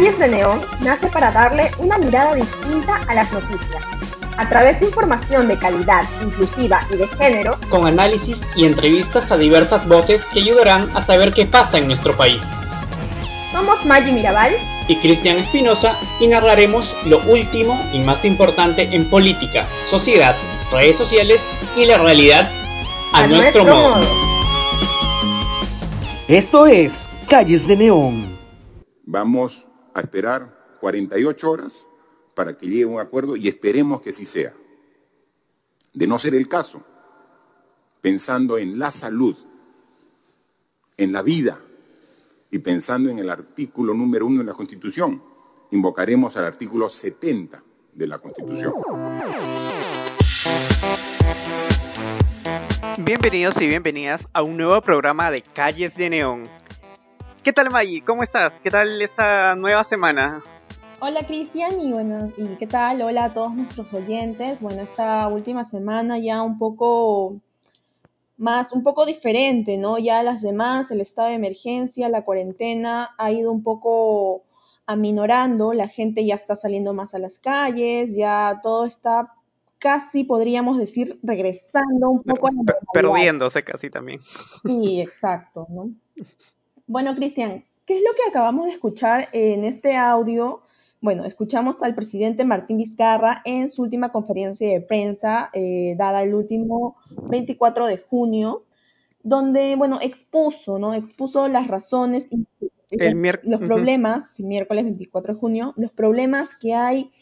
Calles de Neón nace para darle una mirada distinta a las noticias, a través de información de calidad, inclusiva y de género, con análisis y entrevistas a diversas voces que ayudarán a saber qué pasa en nuestro país. Somos Maggie Mirabal y Cristian Espinosa y narraremos lo último y más importante en política, sociedad, redes sociales y la realidad a, nuestro, modo. Esto es Calles de Neón. Vamos a esperar 48 horas para que llegue un acuerdo y esperemos que así sea. De no ser el caso, pensando en la salud, en la vida y pensando en el artículo número uno de la Constitución, invocaremos al artículo 70 de la Constitución. Bienvenidos y bienvenidas a un nuevo programa de Calles de Neón. ¿Qué tal Maggie? ¿Cómo estás? ¿Qué tal esta nueva semana? Hola Cristian y bueno, ¿y qué tal? Hola a todos nuestros oyentes. Bueno, esta última semana ya un poco más, un poco diferente, ¿no? Ya las demás, el estado de emergencia, la cuarentena ha ido un poco aminorando, la gente ya está saliendo más a las calles, ya todo está casi podríamos decir regresando un poco a la perdiéndose casi también. Sí, exacto, ¿no? Bueno, Cristian, ¿qué es lo que acabamos de escuchar en este audio? Bueno, escuchamos al presidente Martín Vizcarra en su última conferencia de prensa, eh, dada el último 24 de junio, donde, bueno, expuso, ¿no? Expuso las razones y los problemas, miércoles 24 de junio, los problemas que hay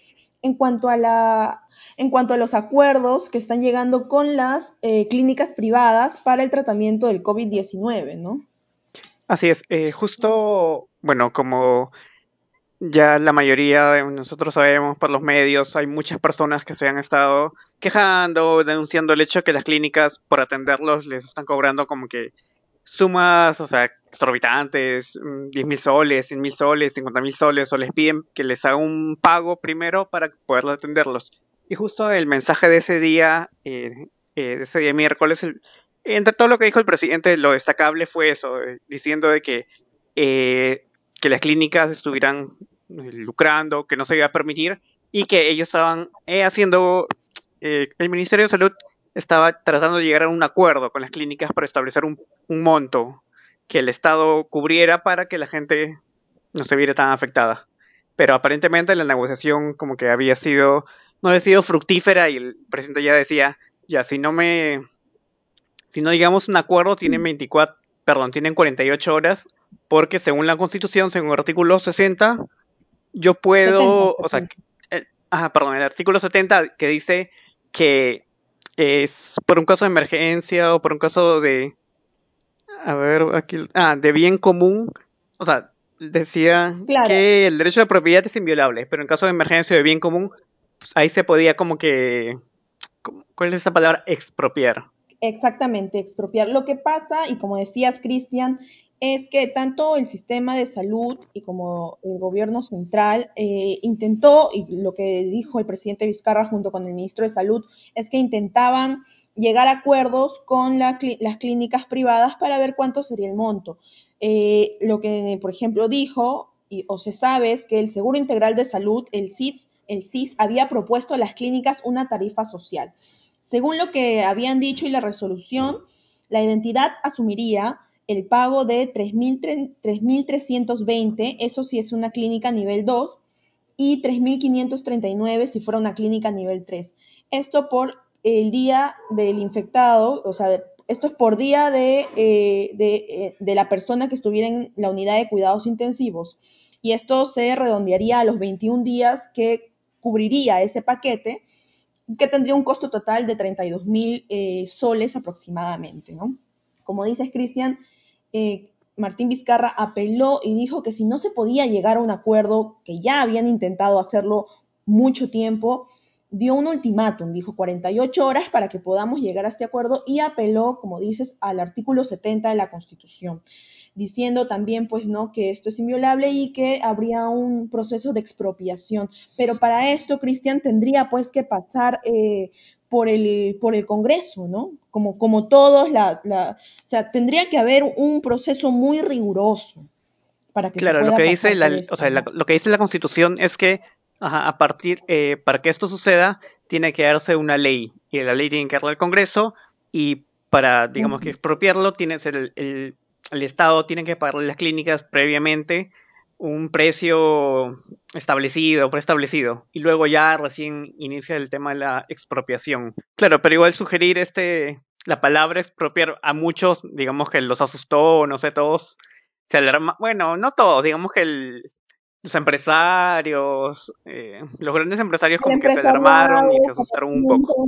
en cuanto a la en cuanto a los acuerdos que están llegando con las eh, clínicas privadas para el tratamiento del COVID-19, ¿no? Así es, eh, justo, bueno, como ya la mayoría de nosotros sabemos por los medios, hay muchas personas que se han estado quejando, denunciando el hecho que las clínicas por atenderlos les están cobrando como que sumas, o sea, exorbitantes, mm, diez mil soles, cien mil soles, cincuenta mil soles, o les piden que les haga un pago primero para poder atenderlos. Y justo el mensaje de ese día, eh, eh, de ese día miércoles, el, entre todo lo que dijo el presidente, lo destacable fue eso, eh, diciendo de que, eh, que las clínicas estuvieran eh, lucrando, que no se iba a permitir y que ellos estaban haciendo, el Ministerio de Salud estaba tratando de llegar a un acuerdo con las clínicas para establecer un, un monto que el Estado cubriera para que la gente no se viera tan afectada. Pero aparentemente la negociación como que había sido, no había sido fructífera y el presidente ya decía, ya si no me si no digamos un acuerdo, tienen 24, perdón, tienen 48 horas, porque según la Constitución, según el artículo 60, yo puedo, o sea, eh, perdón, el artículo 70 que dice que es por un caso de emergencia o por un caso de, a ver, aquí, ah, de bien común, o sea, decía que el derecho de propiedad es inviolable, pero en caso de emergencia o de bien común, pues, ahí se podía como que, ¿cuál es esa palabra? Expropiar. Exactamente, expropiar. Lo que pasa, y como decías, Cristian, es que tanto el sistema de salud y como el gobierno central eh, intentó, y lo que dijo el presidente Vizcarra junto con el ministro de Salud, es que intentaban llegar a acuerdos con las clínicas privadas para ver cuánto sería el monto. Eh, lo que, por ejemplo, dijo, y, o se sabe, es que el Seguro Integral de Salud, el CIS, el CIS, había propuesto a las clínicas una tarifa social. Según lo que habían dicho y la resolución, la identidad asumiría el pago de 3.320, eso sí es una clínica nivel 2, y 3.539 si fuera una clínica nivel 3. Esto por el día del infectado, o sea, esto es por día de, eh, eh, de la persona que estuviera en la unidad de cuidados intensivos. Y esto se redondearía a los 21 días que cubriría ese paquete que tendría un costo total de 32 mil eh, soles aproximadamente, ¿no? Como dices, Cristian, eh, Martín Vizcarra apeló y dijo que si no se podía llegar a un acuerdo, que ya habían intentado hacerlo mucho tiempo, dio un ultimátum, dijo 48 horas para que podamos llegar a este acuerdo y apeló, como dices, al artículo 70 de la Constitución diciendo también pues no que esto es inviolable y que habría un proceso de expropiación. Pero para esto, Cristian, tendría pues que pasar eh, por el por el Congreso, ¿no? Como como todos la, la o sea, tendría que haber un proceso muy riguroso para que claro, lo que dice la, o sea, lo que dice la Constitución es que ajá, a partir eh, para que esto suceda tiene que darse una ley y la ley tiene que darle al Congreso y para digamos que expropiarlo tiene el, el el Estado tiene que pagarle las clínicas previamente un precio establecido, preestablecido, y luego ya recién inicia el tema de la expropiación. Claro, pero igual sugerir este la palabra expropiar a muchos, digamos que los asustó, no sé, todos se alarma, bueno, no todos, digamos que el, los empresarios, eh, los grandes empresarios como que se alarmaron y se asustaron un poco.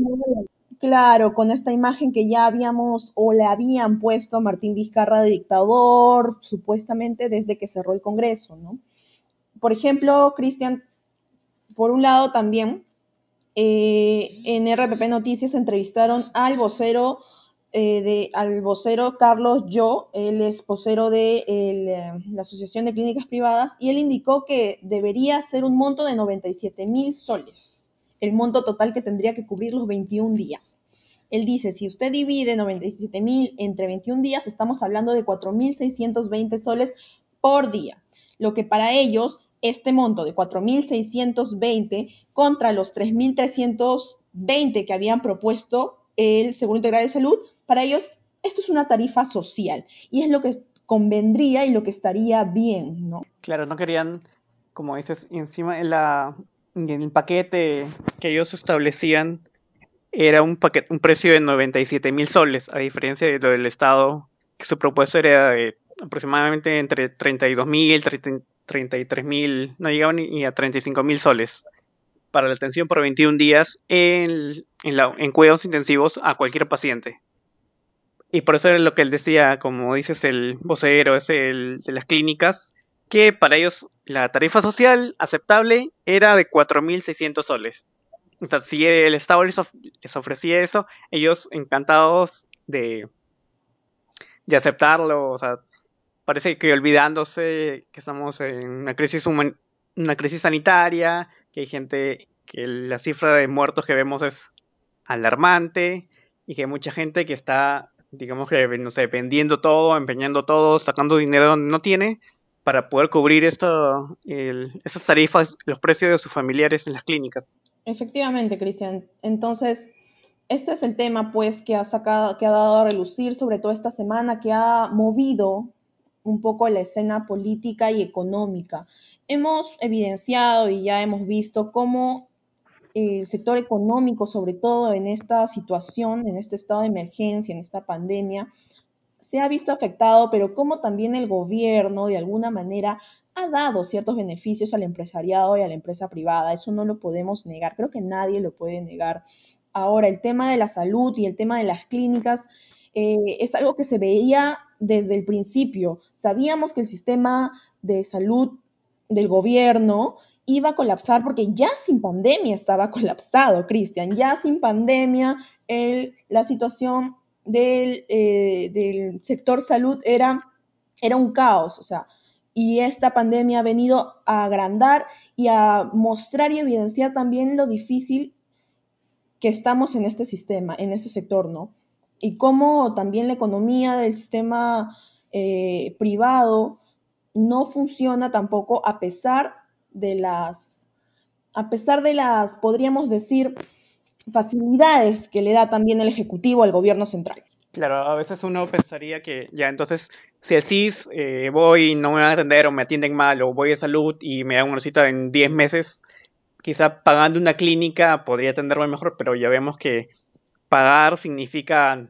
Claro, con esta imagen que ya habíamos o le habían puesto a Martín Vizcarra de dictador, supuestamente desde que cerró el Congreso, ¿no? Por ejemplo, Cristian, por un lado también, eh, en RPP Noticias entrevistaron al vocero eh, de al vocero Carlos Yo, él es vocero de eh, la Asociación de Clínicas Privadas, y él indicó que debería ser un monto de 97 mil soles, el monto total que tendría que cubrir los 21 días. Él dice, si usted divide 97 mil entre 21 días, estamos hablando de 4.620 soles por día, lo que para ellos este monto de 4.620 contra los 3.320 que habían propuesto el Seguro Integral de Salud, para ellos esto es una tarifa social y es lo que convendría y lo que estaría bien, ¿no? Claro, no querían, como dices, encima en, la, en el paquete que ellos establecían era un paquete, un precio de 97 mil soles, a diferencia de lo del Estado, que su propuesto era de aproximadamente entre 32 mil, 33 mil, no llegaba ni a 35 mil soles para la atención por 21 días en, en, cuidados intensivos a cualquier paciente. Y por eso era lo que él decía, como dices, el vocero es el de las clínicas, que para ellos la tarifa social aceptable era de 4.600 soles. O sea, si el Estado les, ofrecía eso, ellos encantados de, de aceptarlo, o sea, parece que olvidándose que estamos en una crisis una crisis sanitaria, que hay gente que la cifra de muertos que vemos es alarmante y que hay mucha gente que está, digamos que, no sé, vendiendo todo, empeñando todo, sacando dinero donde no tiene para poder cubrir esto, el, esas tarifas, los precios de sus familiares en las clínicas. Efectivamente, Cristian. Entonces, este es el tema, pues, que ha sacado, que ha dado a relucir, sobre todo esta semana, que ha movido un poco la escena política y económica. Hemos evidenciado y ya hemos visto cómo el sector económico, sobre todo en esta situación, en este estado de emergencia, en esta pandemia, se ha visto afectado, pero cómo también el gobierno, de alguna manera, ha dado ciertos beneficios al empresariado y a la empresa privada, eso no lo podemos negar, creo que nadie lo puede negar. Ahora, el tema de la salud y el tema de las clínicas eh, es algo que se veía desde el principio. Sabíamos que el sistema de salud del gobierno iba a colapsar porque ya sin pandemia estaba colapsado, Cristian, ya sin pandemia el, la situación del, eh, del sector salud era, era un caos, o sea, y esta pandemia ha venido a agrandar y a mostrar y evidenciar también lo difícil que estamos en este sistema, en este sector, ¿no? Y cómo también la economía del sistema eh, privado no funciona tampoco a pesar de las, a pesar de las, podríamos decir, facilidades que le da también el Ejecutivo al gobierno central. Claro, a veces uno pensaría que ya entonces si decís eh, voy no me van a atender o me atienden mal o voy a salud y me dan una cita en 10 meses, quizá pagando una clínica podría atenderme mejor, pero ya vemos que pagar significa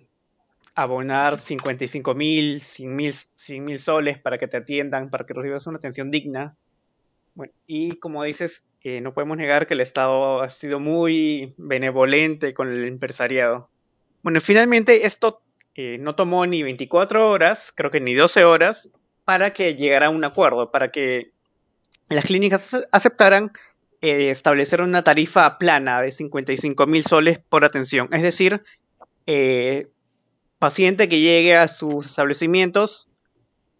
abonar 55 mil, 100 mil, mil soles para que te atiendan, para que recibas una atención digna. Bueno, y como dices, eh, no podemos negar que el Estado ha sido muy benevolente con el empresariado. Bueno, finalmente esto eh, no tomó ni 24 horas, creo que ni 12 horas, para que llegara a un acuerdo, para que las clínicas aceptaran eh, establecer una tarifa plana de 55 mil soles por atención. Es decir, eh, paciente que llegue a sus establecimientos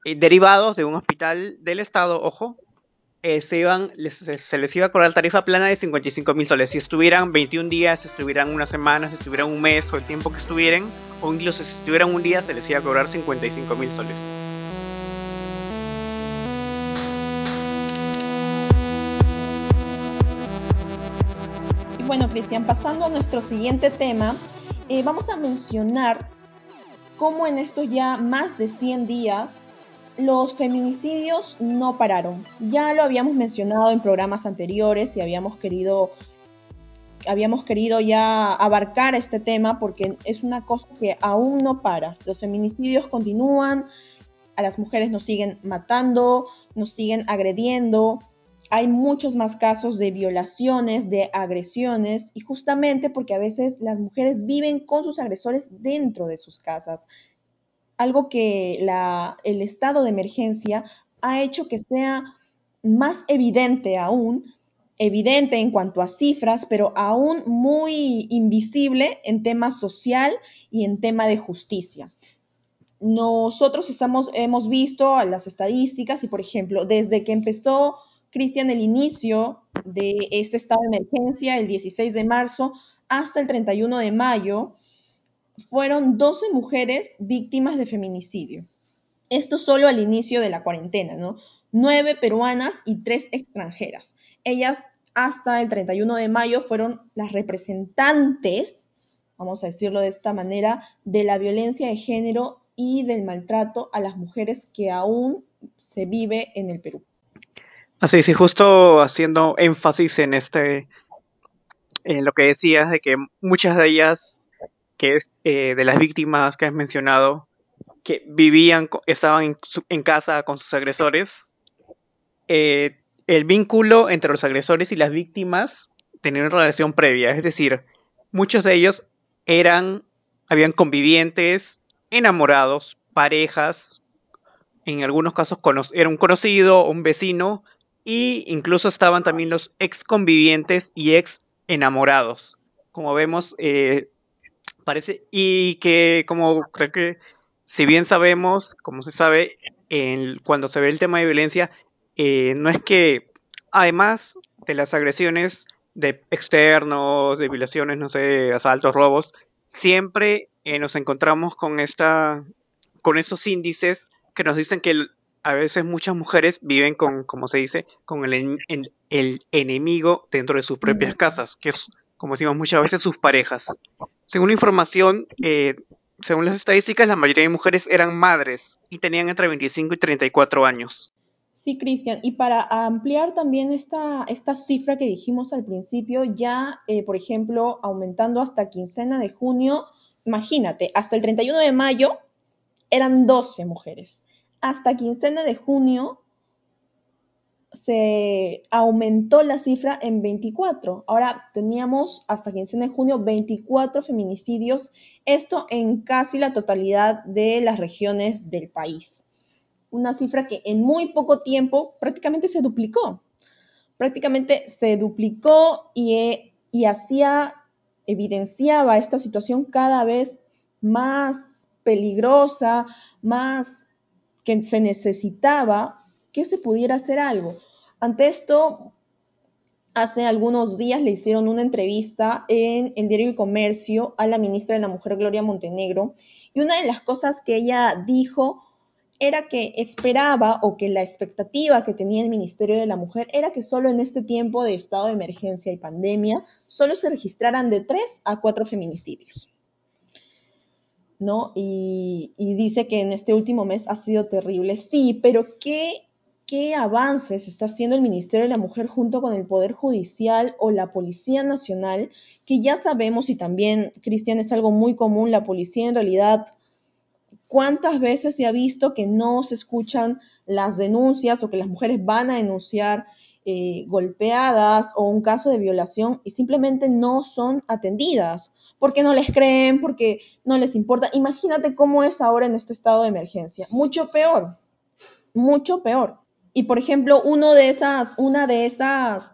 eh, derivados de un hospital del Estado, ojo, eh, se, iban, les, se les iba a cobrar tarifa plana de 55 mil soles. Si estuvieran 21 días, si estuvieran una semana, si estuvieran un mes o el tiempo que estuvieran, o incluso si estuvieran un día, se les iba a cobrar 55 mil soles. Y bueno, Cristian, pasando a nuestro siguiente tema, eh, vamos a mencionar cómo en estos ya más de 100 días los feminicidios no pararon. Ya lo habíamos mencionado en programas anteriores y habíamos querido habíamos querido ya abarcar este tema porque es una cosa que aún no para. Los feminicidios continúan, a las mujeres nos siguen matando, nos siguen agrediendo, hay muchos más casos de violaciones, de agresiones, y justamente porque a veces las mujeres viven con sus agresores dentro de sus casas. Algo que la, el estado de emergencia ha hecho que sea más evidente aún, evidente en cuanto a cifras, pero aún muy invisible en tema social y en tema de justicia. Nosotros estamos, hemos visto las estadísticas y, por ejemplo, desde que empezó Cristian, el inicio de este estado de emergencia, el 16 de marzo hasta el 31 de mayo, fueron 12 mujeres víctimas de feminicidio. Esto solo al inicio de la cuarentena, ¿no? Nueve peruanas y tres extranjeras. Ellas hasta el 31 de mayo fueron las representantes, vamos a decirlo de esta manera, de la violencia de género y del maltrato a las mujeres que aún se vive en el Perú. Así, sí, justo haciendo énfasis en este, en lo que decías de que muchas de ellas, que es eh, de las víctimas que has mencionado, que vivían, estaban en, casa con sus agresores, eh, el vínculo entre los agresores y las víctimas tenía una relación previa, es decir, muchos de ellos eran, habían convivientes, enamorados, parejas, en algunos casos era un conocido, un vecino, y incluso estaban también los ex convivientes y ex enamorados. Como vemos, eh, parece, y que como creo que si bien sabemos, como se sabe, en, cuando se ve el tema de violencia, eh, no es que además de las agresiones de externos, de violaciones, no sé, asaltos, robos, siempre eh, nos encontramos con esta, con esos índices que nos dicen que el, a veces muchas mujeres viven con, como se dice, con el, el enemigo dentro de sus propias casas, que es, como decimos muchas veces, sus parejas. Según la información, eh, según las estadísticas, la mayoría de mujeres eran madres y tenían entre 25 y 34 años. Sí, Cristian, y para ampliar también esta, esta cifra que dijimos al principio, ya, eh, por ejemplo, aumentando hasta quincena de junio, imagínate, hasta el 31 de mayo eran 12 mujeres hasta quincena de junio se aumentó la cifra en 24. Ahora teníamos hasta quincena de junio 24 feminicidios, esto en casi la totalidad de las regiones del país. Una cifra que en muy poco tiempo prácticamente se duplicó. Prácticamente se duplicó y, eh, y hacía, evidenciaba esta situación cada vez más peligrosa, más que se necesitaba que se pudiera hacer algo. Ante esto, hace algunos días le hicieron una entrevista en el diario El Comercio a la ministra de la Mujer, Gloria Montenegro, y una de las cosas que ella dijo era que esperaba o que la expectativa que tenía el Ministerio de la Mujer era que solo en este tiempo de estado de emergencia y pandemia solo se registraran de tres a cuatro feminicidios. ¿no? Y, dice que en este último mes ha sido terrible. Sí, pero ¿qué, ¿qué avances está haciendo el Ministerio de la Mujer junto con el Poder Judicial o la Policía Nacional? Que ya sabemos, y también, Cristian, es algo muy común, la policía en realidad, ¿cuántas veces se ha visto que no se escuchan las denuncias o que las mujeres van a denunciar eh, golpeadas o un caso de violación y simplemente no son atendidas? porque no les creen, porque no les importa. Imagínate cómo es ahora en este estado de emergencia. Mucho peor, mucho peor. Y por ejemplo, uno de esas, una de esas,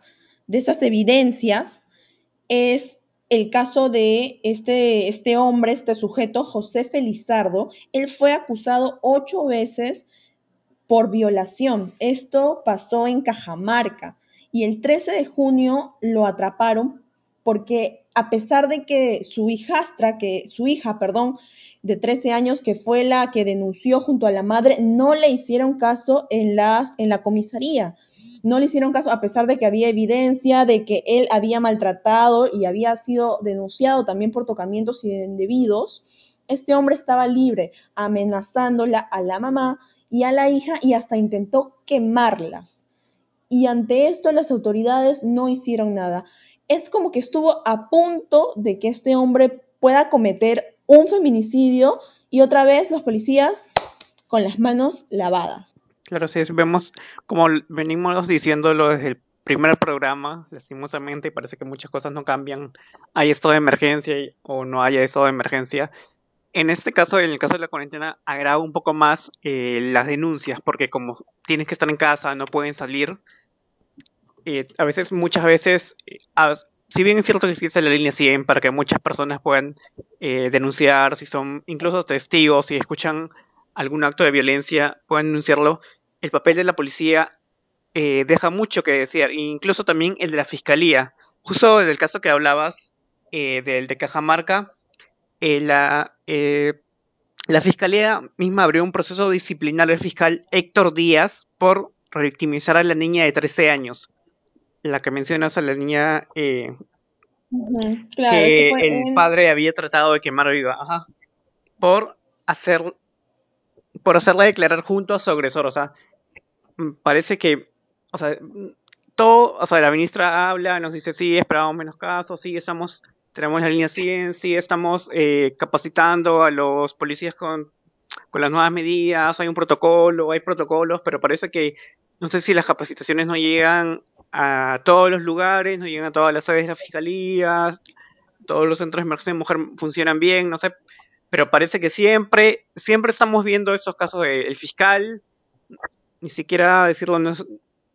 de esas evidencias es el caso de este, este hombre, este sujeto, José Felizardo. Él fue acusado ocho veces por violación. Esto pasó en Cajamarca y el 13 de junio lo atraparon porque a pesar de que su hijastra, que su hija, perdón, de 13 años, que fue la que denunció junto a la madre, no le hicieron caso en la, en la comisaría. no le hicieron caso a pesar de que había evidencia de que él había maltratado y había sido denunciado también por tocamientos indebidos. Este hombre estaba libre, amenazándola a la mamá y a la hija y hasta intentó quemarla. Y ante esto las autoridades no hicieron nada. Es como que estuvo a punto de que este hombre pueda cometer un feminicidio y otra vez los policías con las manos lavadas. Claro, sí, vemos como venimos diciéndolo desde el primer programa, lastimosamente, parece que muchas cosas no cambian. Hay estado de emergencia o no haya estado de emergencia. En este caso, en el caso de la cuarentena, agrava un poco más eh, las denuncias, porque como tienes que estar en casa, no pueden salir. Eh, a veces, muchas veces, eh, si bien es cierto que existe la línea 100 para que muchas personas puedan eh, denunciar, si son incluso testigos, si escuchan algún acto de violencia, puedan denunciarlo, el papel de la policía eh, deja mucho que decir, incluso también el de la fiscalía. Justo del caso que hablabas, eh, del de Cajamarca, eh, la, eh, la fiscalía misma abrió un proceso disciplinario del fiscal Héctor Díaz por revictimizar a la niña de 13 años la que mencionas a la niña eh, claro, que el padre había tratado de quemar viva, ajá, por hacer, por hacerla declarar junto a su agresor, o sea, mm, parece que, o sea, todo, o sea, la ministra habla, nos dice, sí, esperamos menos casos, sí, estamos, tenemos la línea 100, sí, estamos eh, capacitando a los policías con, con las nuevas medidas, hay un protocolo, hay protocolos, pero parece que, no sé si las capacitaciones no llegan a todos los lugares, no llegan a todas las sedes de la fiscalía, todos los centros de emergencia de mujer funcionan bien, no sé, pero parece que siempre, siempre estamos viendo esos casos de el fiscal, ni siquiera decirlo, no,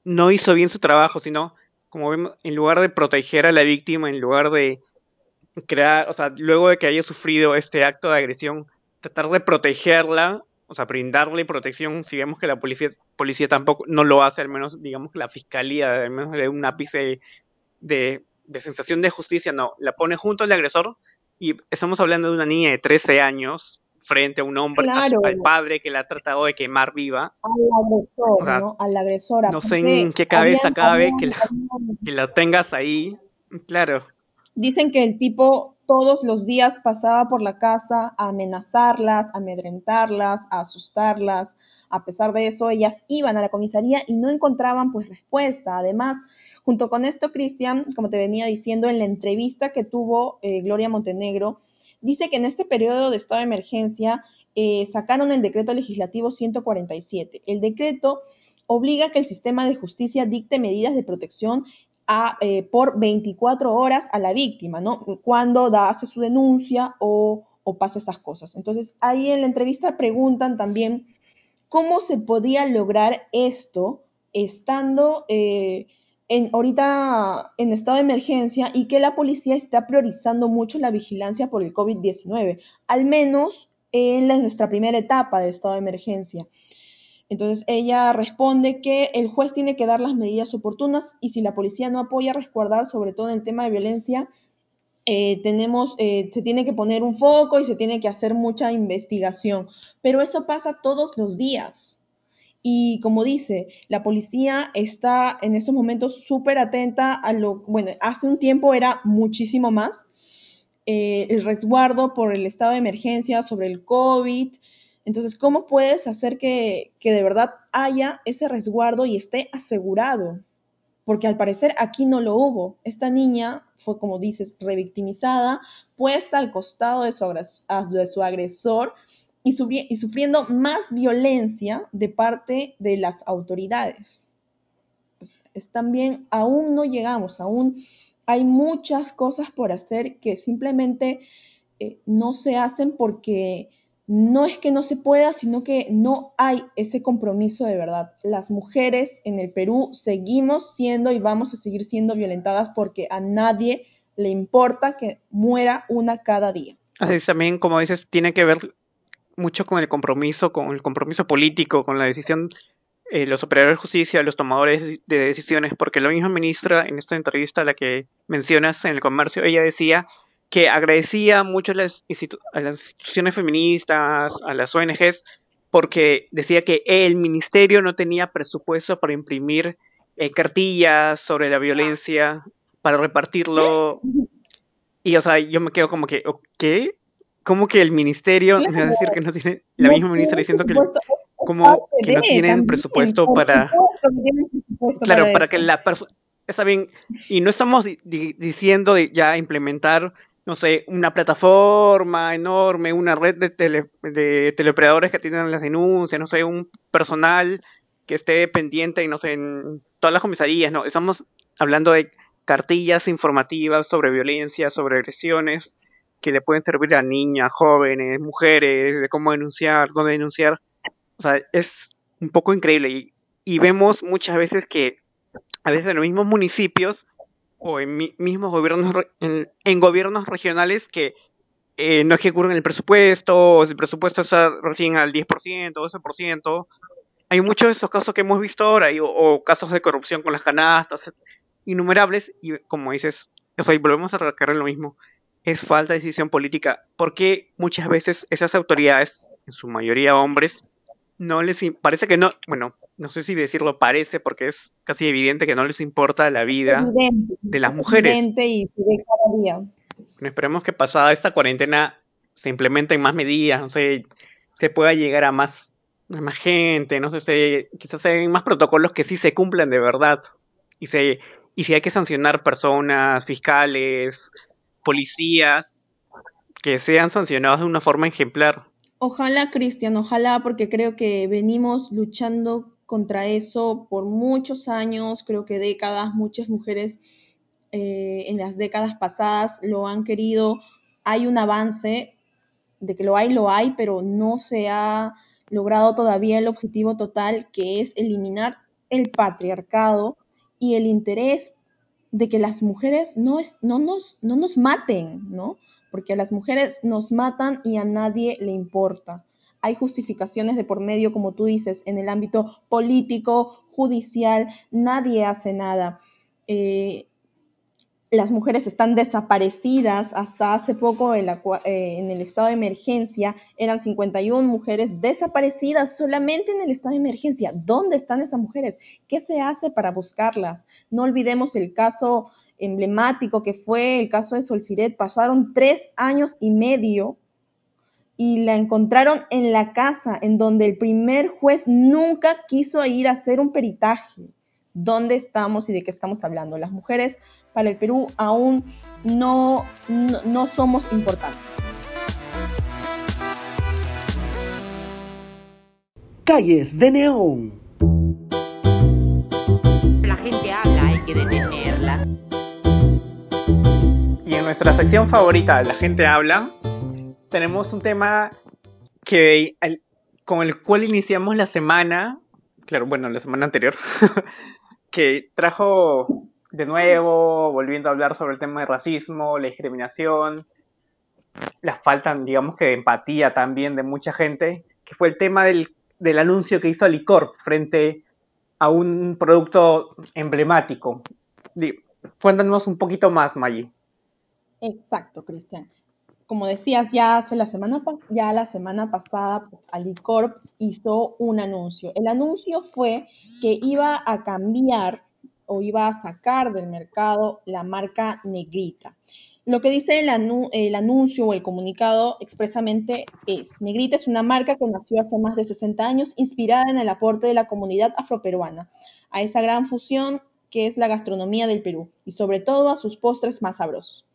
no hizo bien su trabajo, sino como vemos, en lugar de proteger a la víctima, en lugar de crear, o sea, luego de que haya sufrido este acto de agresión, tratar de protegerla, o sea, brindarle protección, si vemos que la policía, policía tampoco no lo hace, al menos digamos que la fiscalía, al menos de un ápice de, de sensación de justicia, no, la pone junto al agresor y estamos hablando de una niña de 13 años frente a un hombre, Claro. al padre que la ha tratado de quemar viva. al agresor, O sea, ¿no? Al agresor. No sé en qué cabeza habían- cabe habían- que la, habían- que la tengas ahí, claro. Dicen que el tipo todos los días pasaba por la casa a amenazarlas, a amedrentarlas, a asustarlas. A pesar de eso, ellas iban a la comisaría y no encontraban pues respuesta. Además, junto con esto, Cristian, como te venía diciendo en la entrevista que tuvo eh, Gloria Montenegro, dice que en este periodo de estado de emergencia eh, sacaron el decreto legislativo 147. El decreto obliga a que el sistema de justicia dicte medidas de protección a, eh, por 24 horas a la víctima, ¿no? Cuando da, hace su denuncia o, o pasa estas cosas. Entonces, ahí en la entrevista preguntan también cómo se podía lograr esto estando eh, en, ahorita en estado de emergencia y que la policía está priorizando mucho la vigilancia por el COVID-19, al menos en la- nuestra primera etapa de estado de emergencia. Entonces ella responde que el juez tiene que dar las medidas oportunas y si la policía no apoya resguardar, sobre todo en el tema de violencia, eh, tenemos, eh, se tiene que poner un foco y se tiene que hacer mucha investigación. Pero eso pasa todos los días. Y como dice, la policía está en estos momentos súper atenta a lo, bueno, hace un tiempo era muchísimo más, eh, el resguardo por el estado de emergencia sobre el COVID. Entonces, ¿cómo puedes hacer que, que de verdad haya ese resguardo y esté asegurado? Porque al parecer aquí no lo hubo. Esta niña fue, como dices, revictimizada, puesta al costado de su, de su agresor y sufriendo más violencia de parte de las autoridades. Pues, es también, aún no llegamos, aún hay muchas cosas por hacer que simplemente eh, no se hacen porque no es que no se pueda, sino que no hay ese compromiso de verdad. Las mujeres en el Perú seguimos siendo y vamos a seguir siendo violentadas porque a nadie le importa que muera una cada día. Así es, también, como dices, tiene que ver mucho con el compromiso, con el compromiso político, con la decisión, eh, los operadores de justicia, los tomadores de decisiones, porque la misma ministra en esta entrevista, la que mencionas en el comercio, ella decía que agradecía mucho a las, institu- a las instituciones feministas, a las ONGs, porque decía que el ministerio no tenía presupuesto para imprimir eh, cartillas sobre la violencia para repartirlo. Y, o sea, yo me quedo como que, ¿qué? ¿Cómo que el ministerio, me va a decir que no tiene, la misma ministra diciendo que, como que no tienen presupuesto para, claro, para que la persona, está bien, y no estamos diciendo ya implementar, no sé, una plataforma enorme, una red de, tele de teleoperadores que atiendan las denuncias, no sé, un personal que esté pendiente y no sé, en todas las comisarías, no, estamos hablando de cartillas informativas sobre violencia, sobre agresiones, que le pueden servir a niñas, jóvenes, mujeres, de cómo denunciar, dónde denunciar. O sea, es un poco increíble y, y vemos muchas veces que a veces en los mismos municipios o en mismos gobiernos en, en, gobiernos regionales que eh, no ejecutan el presupuesto o el presupuesto está recién al 10%, 12%. Hay muchos de esos casos que hemos visto ahora y, o, casos de corrupción con las canastas, innumerables y como dices, o volvemos a recargar lo mismo es falta de decisión política, porque muchas veces esas autoridades, en su mayoría hombres, no les parece que no, bueno, no sé si decirlo parece porque es casi evidente que no les importa la vida de las mujeres. y cada día. esperemos que pasada esta cuarentena se implementen más medidas, no sé, se pueda llegar a más a más gente, no sé, se, quizás sean más protocolos que sí se cumplan de verdad y se y si hay que sancionar personas, fiscales, policías que sean sancionados de una forma ejemplar. Ojalá, Cristian, ojalá, porque creo que venimos luchando contra eso por muchos años, creo que décadas, muchas mujeres eh, en las décadas pasadas lo han querido, hay un avance, de que lo hay, lo hay, pero no se ha logrado todavía el objetivo total, que es eliminar el patriarcado y el interés de que las mujeres no, es, no, nos, no nos maten, ¿no? Porque a las mujeres nos matan y a nadie le importa. Hay justificaciones de por medio, como tú dices, en el ámbito político, judicial, nadie hace nada. Eh, las mujeres están desaparecidas. Hasta hace poco en, eh, en, el estado de emergencia eran 51 mujeres desaparecidas solamente en el estado de emergencia. ¿Dónde están esas mujeres? ¿Qué se hace para buscarlas? No olvidemos el caso emblemático que fue el caso de Solciret. Pasaron tres años y medio y la encontraron en la casa en donde el primer juez nunca quiso ir a hacer un peritaje. ¿Dónde estamos y de qué estamos hablando? Las mujeres para el Perú aún no, no, somos importantes. Calles de Neón. Nuestra sección favorita, La gente habla, tenemos un tema que con el cual iniciamos la semana, claro, bueno, la semana anterior, que trajo de nuevo, volviendo a hablar sobre el tema de racismo, la discriminación, la falta, digamos que de empatía también de mucha gente, que fue el tema del, del anuncio que hizo Alicorp frente a un producto emblemático. Cuéntanos un poquito más, Maggie. Exacto, Cristian. Como decías, ya hace la semana ya la semana pasada pues, Alicorp hizo un anuncio. El anuncio fue que iba a cambiar o iba a sacar del mercado la marca Negrita. Lo que dice el, anuncio o el comunicado expresamente es, Negrita es una marca que nació hace más de 60 años, inspirada en el aporte de la comunidad afroperuana, a esa gran fusión que es la gastronomía del Perú, y sobre todo a sus postres más sabrosos.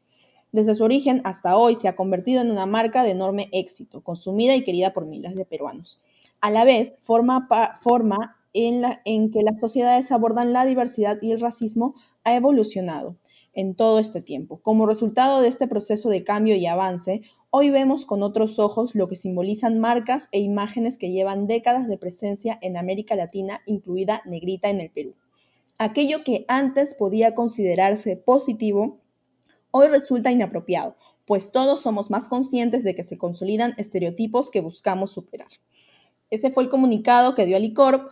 Desde su origen hasta hoy se ha convertido en una marca de enorme éxito, consumida y querida por miles de peruanos. A la vez, forma, forma en, la, en que las sociedades abordan la diversidad y el racismo ha evolucionado en todo este tiempo. Como resultado de este proceso de cambio y avance, hoy vemos con otros ojos lo que simbolizan marcas e imágenes que llevan décadas de presencia en América Latina, incluida Negrita en el Perú. Aquello que antes podía considerarse positivo, hoy resulta inapropiado, pues todos somos más conscientes de que se consolidan estereotipos que buscamos superar. Ese fue el comunicado que dio Alicorp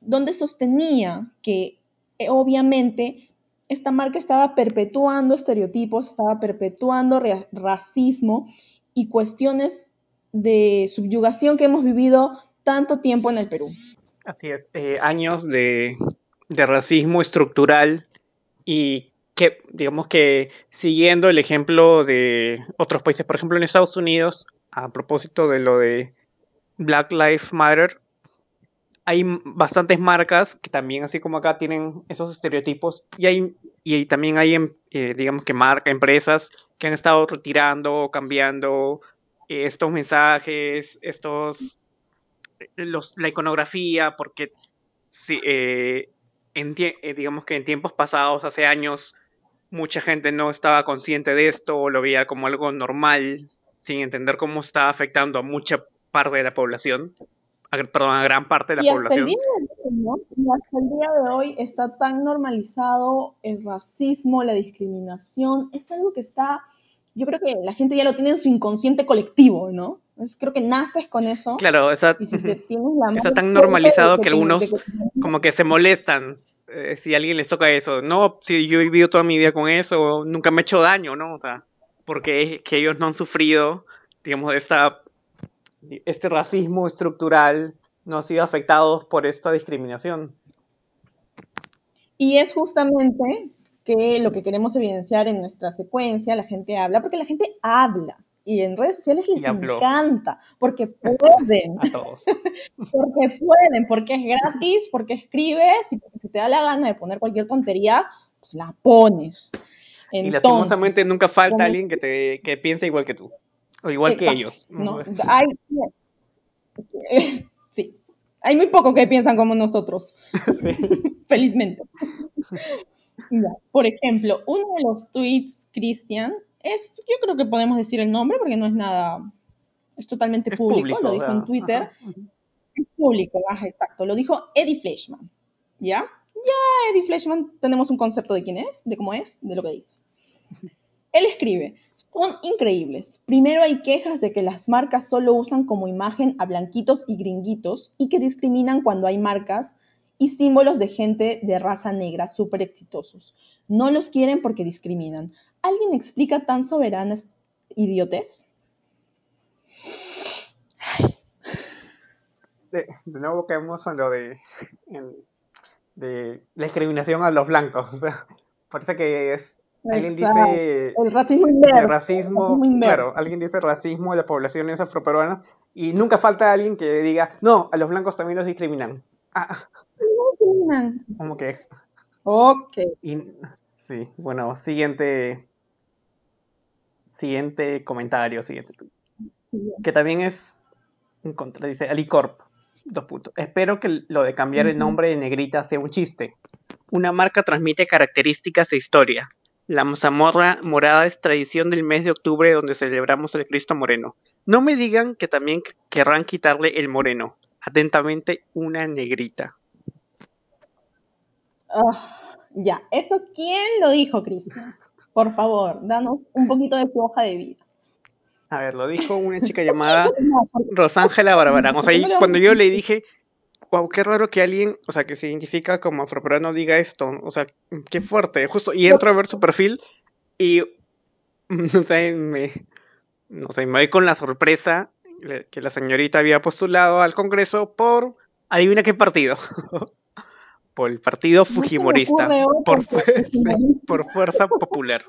donde sostenía que eh, obviamente esta marca estaba perpetuando estereotipos, estaba perpetuando racismo y cuestiones de subyugación que hemos vivido tanto tiempo en el Perú. Así es, eh, años de de racismo estructural y que, digamos que siguiendo el ejemplo de otros países, por ejemplo en Estados Unidos, a propósito de lo de Black Lives Matter, hay bastantes marcas que también, así como acá, tienen esos estereotipos y hay y también hay, em, eh, digamos que marca, empresas que han estado retirando, cambiando eh, estos mensajes, estos, los, la iconografía, porque sí, eh, eh, digamos que en tiempos pasados, hace años, mucha gente no estaba consciente de esto o lo veía como algo normal, sin entender cómo está afectando a mucha parte de la población perdón, a gran parte de la y población. Hasta el, día de hoy, ¿no? y hasta el día de hoy está tan normalizado el racismo, la discriminación, es algo que está, yo creo que la gente ya lo tiene en su inconsciente colectivo, ¿no? Creo que naces con eso. Claro, y si está tan normalizado que, que, algunos que, como que se molestan eh, si a alguien les toca eso. No, si yo he vivido toda mi vida con eso, nunca me he hecho daño, ¿no? O sea, porque es que ellos no han sufrido, digamos, esa este racismo estructural no han sido afectados por esta discriminación. Y es justamente que lo que queremos evidenciar en nuestra secuencia, la gente habla, porque la gente habla. Y en redes sociales les encanta, porque pueden. A todos. porque pueden, porque es gratis, porque escribes y te da la gana de poner cualquier tontería, pues la pones. Entonces, y lastimosamente nunca falta alguien que te que piense igual que tú. O igual Exacto. que ellos. No, hay, sí, hay muy pocos que piensan como nosotros. Sí. Felizmente. Ya. Por ejemplo, uno de los tweets, Cristian, es, yo creo que podemos decir el nombre porque no es nada, es totalmente es público, público, lo dijo en Twitter. Ajá. Es público, exacto. Lo dijo Eddie Fleshman. ¿Ya? Ya Eddie Fleshman tenemos un concepto de quién es, de cómo es, de lo que dice. Él escribe, son increíbles. Primero hay quejas de que las marcas solo usan como imagen a blanquitos y gringuitos y que discriminan cuando hay marcas y símbolos de gente de raza negra súper exitosos. No los quieren porque discriminan. ¿Alguien explica tan soberanas idiotes? De, nuevo en lo de, de la discriminación a los blancos. Parece que es alguien dice el racismo inverso, el racismo, claro, alguien dice racismo de las poblaciones afroperuanas y nunca falta alguien que diga, no, a los blancos también los discriminan. Ah, no discriminan. ¿Cómo que? Ok. Y, sí, bueno, siguiente siguiente comentario, siguiente Sí. que también es en contra, dice Alicorp, dos puntos. Espero que lo de cambiar el nombre de negrita sea un chiste. Una marca transmite características e historia. La mazamorra morada es tradición del mes de octubre donde celebramos el Cristo Moreno. No me digan que también querrán quitarle el moreno. Atentamente, una negrita. Oh, ya, ¿eso quién lo dijo, Cristian? Por favor, danos un poquito de su hoja de vida. A ver, lo dijo una chica llamada Rosángela Barbarán. O sea, y cuando yo le dije, wow, qué raro que alguien, o sea, que se identifica como afroperuano diga esto, o sea, qué fuerte, justo, y entro a ver su perfil y, no sé, me, no sé, me voy con la sorpresa que la señorita había postulado al Congreso por, adivina qué partido, por el partido Fujimorista, no por, por Fuerza Popular.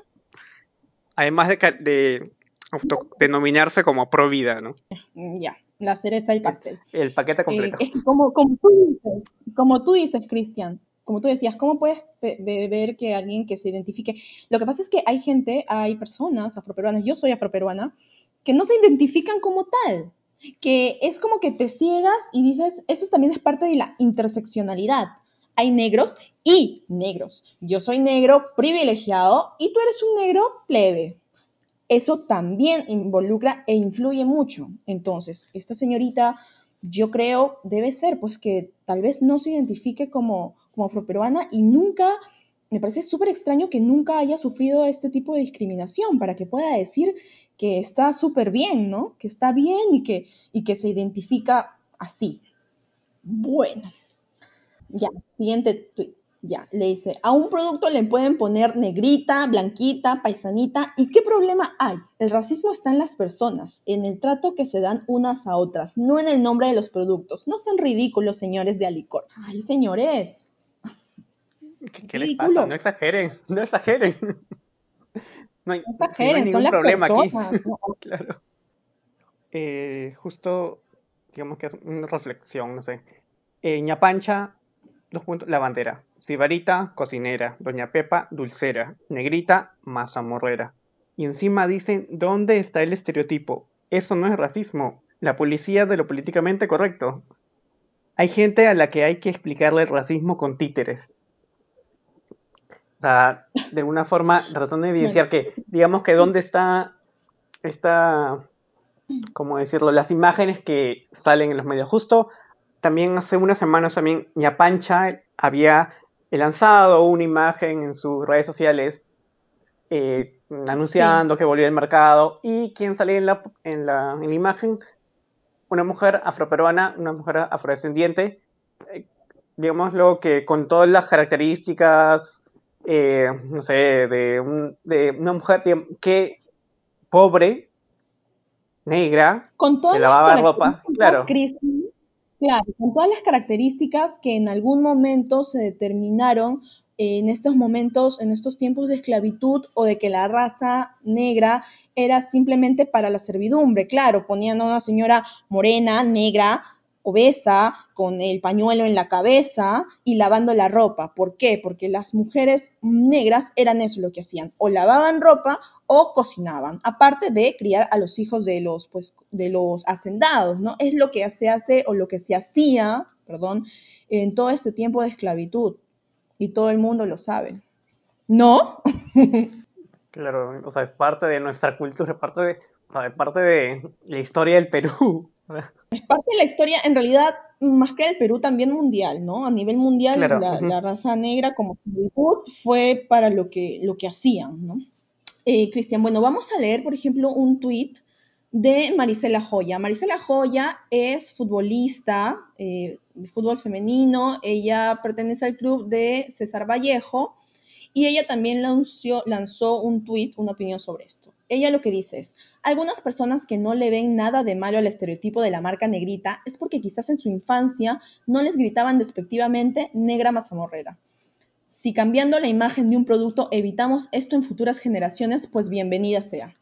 Además de, de autodenominarse como pro vida, ¿no? Ya, la cereza y pastel. El paquete completo. Eh, es que como, como tú dices, como tú dices, Cristian, como tú decías, ¿cómo puedes ver que alguien que se identifique? Lo que pasa es que hay gente, hay personas afroperuanas, yo soy afroperuana, que no se identifican como tal, que es como que te ciegas y dices, eso también es parte de la interseccionalidad. Hay negros y negros. Yo soy negro privilegiado y tú eres un negro plebe eso también involucra e influye mucho. Entonces, esta señorita, yo creo, debe ser, pues que tal vez no se identifique como, como afroperuana y nunca, me parece súper extraño que nunca haya sufrido este tipo de discriminación para que pueda decir que está súper bien, ¿no? Que está bien y que, y que se identifica así. Bueno, ya, siguiente tweet. Ya, le dice, a un producto le pueden poner negrita, blanquita, paisanita, ¿y qué problema hay? El racismo está en las personas, en el trato que se dan unas a otras, no en el nombre de los productos. No sean ridículos, señores de Alicor. Ay, señores. ¿Qué les pasa? No exageren, no exageren. No hay, No no hay exageren, ningún son problema aquí. ¿no? claro. Eh, justo, digamos que es una reflexión, no sé. Eh, Ñapancha, dos puntos, lavandera. Sibarita, cocinera. Doña Pepa, dulcera. Negrita, mazamorrera. Y encima dicen, ¿dónde está el estereotipo? Eso no es racismo. La policía de lo políticamente correcto. Hay gente a la que hay que explicarle el racismo con títeres. O sea, de alguna forma tratando de evidenciar que, digamos que dónde está, está, ¿cómo decirlo? Las imágenes que salen en los medios. Justo también hace unas semanas también Ñapancha había lanzado una imagen en sus redes sociales eh, anunciando que volvía al mercado y quien salía en la, en la, en la imagen una mujer afroperuana, una mujer afrodescendiente, eh, digámoslo que con todas las características, eh, no sé, de, un, de una mujer digamos, que pobre, negra, con todas que lavaba ropa, claro. Cristian, claro, con todas las características que en algún momento se determinaron en estos momentos, en estos tiempos de esclavitud o de que la raza negra era simplemente para la servidumbre. Claro, ponían a una señora morena, negra, obesa, con el pañuelo en la cabeza y lavando la ropa. ¿Por qué? Porque las mujeres negras eran eso lo que hacían, o lavaban ropa o cocinaban, aparte de criar a los hijos de los pues de los hacendados, ¿no? Es lo que se hace o lo que se hacía, perdón, en todo este tiempo de esclavitud y todo el mundo lo sabe. ¿No? Claro, o sea, es parte de nuestra cultura, es parte de, o sea, es parte de la historia del Perú. Es parte de la historia, en realidad, más que del Perú, también mundial, ¿no? A nivel mundial, Claro, la, raza negra como esclavitud fue para lo que, lo que hacían, ¿no? Eh, Cristian, bueno, vamos a leer, por ejemplo, un tuit de Marisela Joya. Marisela Joya es futbolista eh, de fútbol femenino, ella pertenece al club de César Vallejo y ella también lanzó, lanzó un tuit, una opinión sobre esto. Ella lo que dice es, algunas personas que no le ven nada de malo al estereotipo de la marca negrita es porque quizás en su infancia no les gritaban despectivamente negra mazamorrera. Si cambiando la imagen de un producto evitamos esto en futuras generaciones, pues bienvenida sea.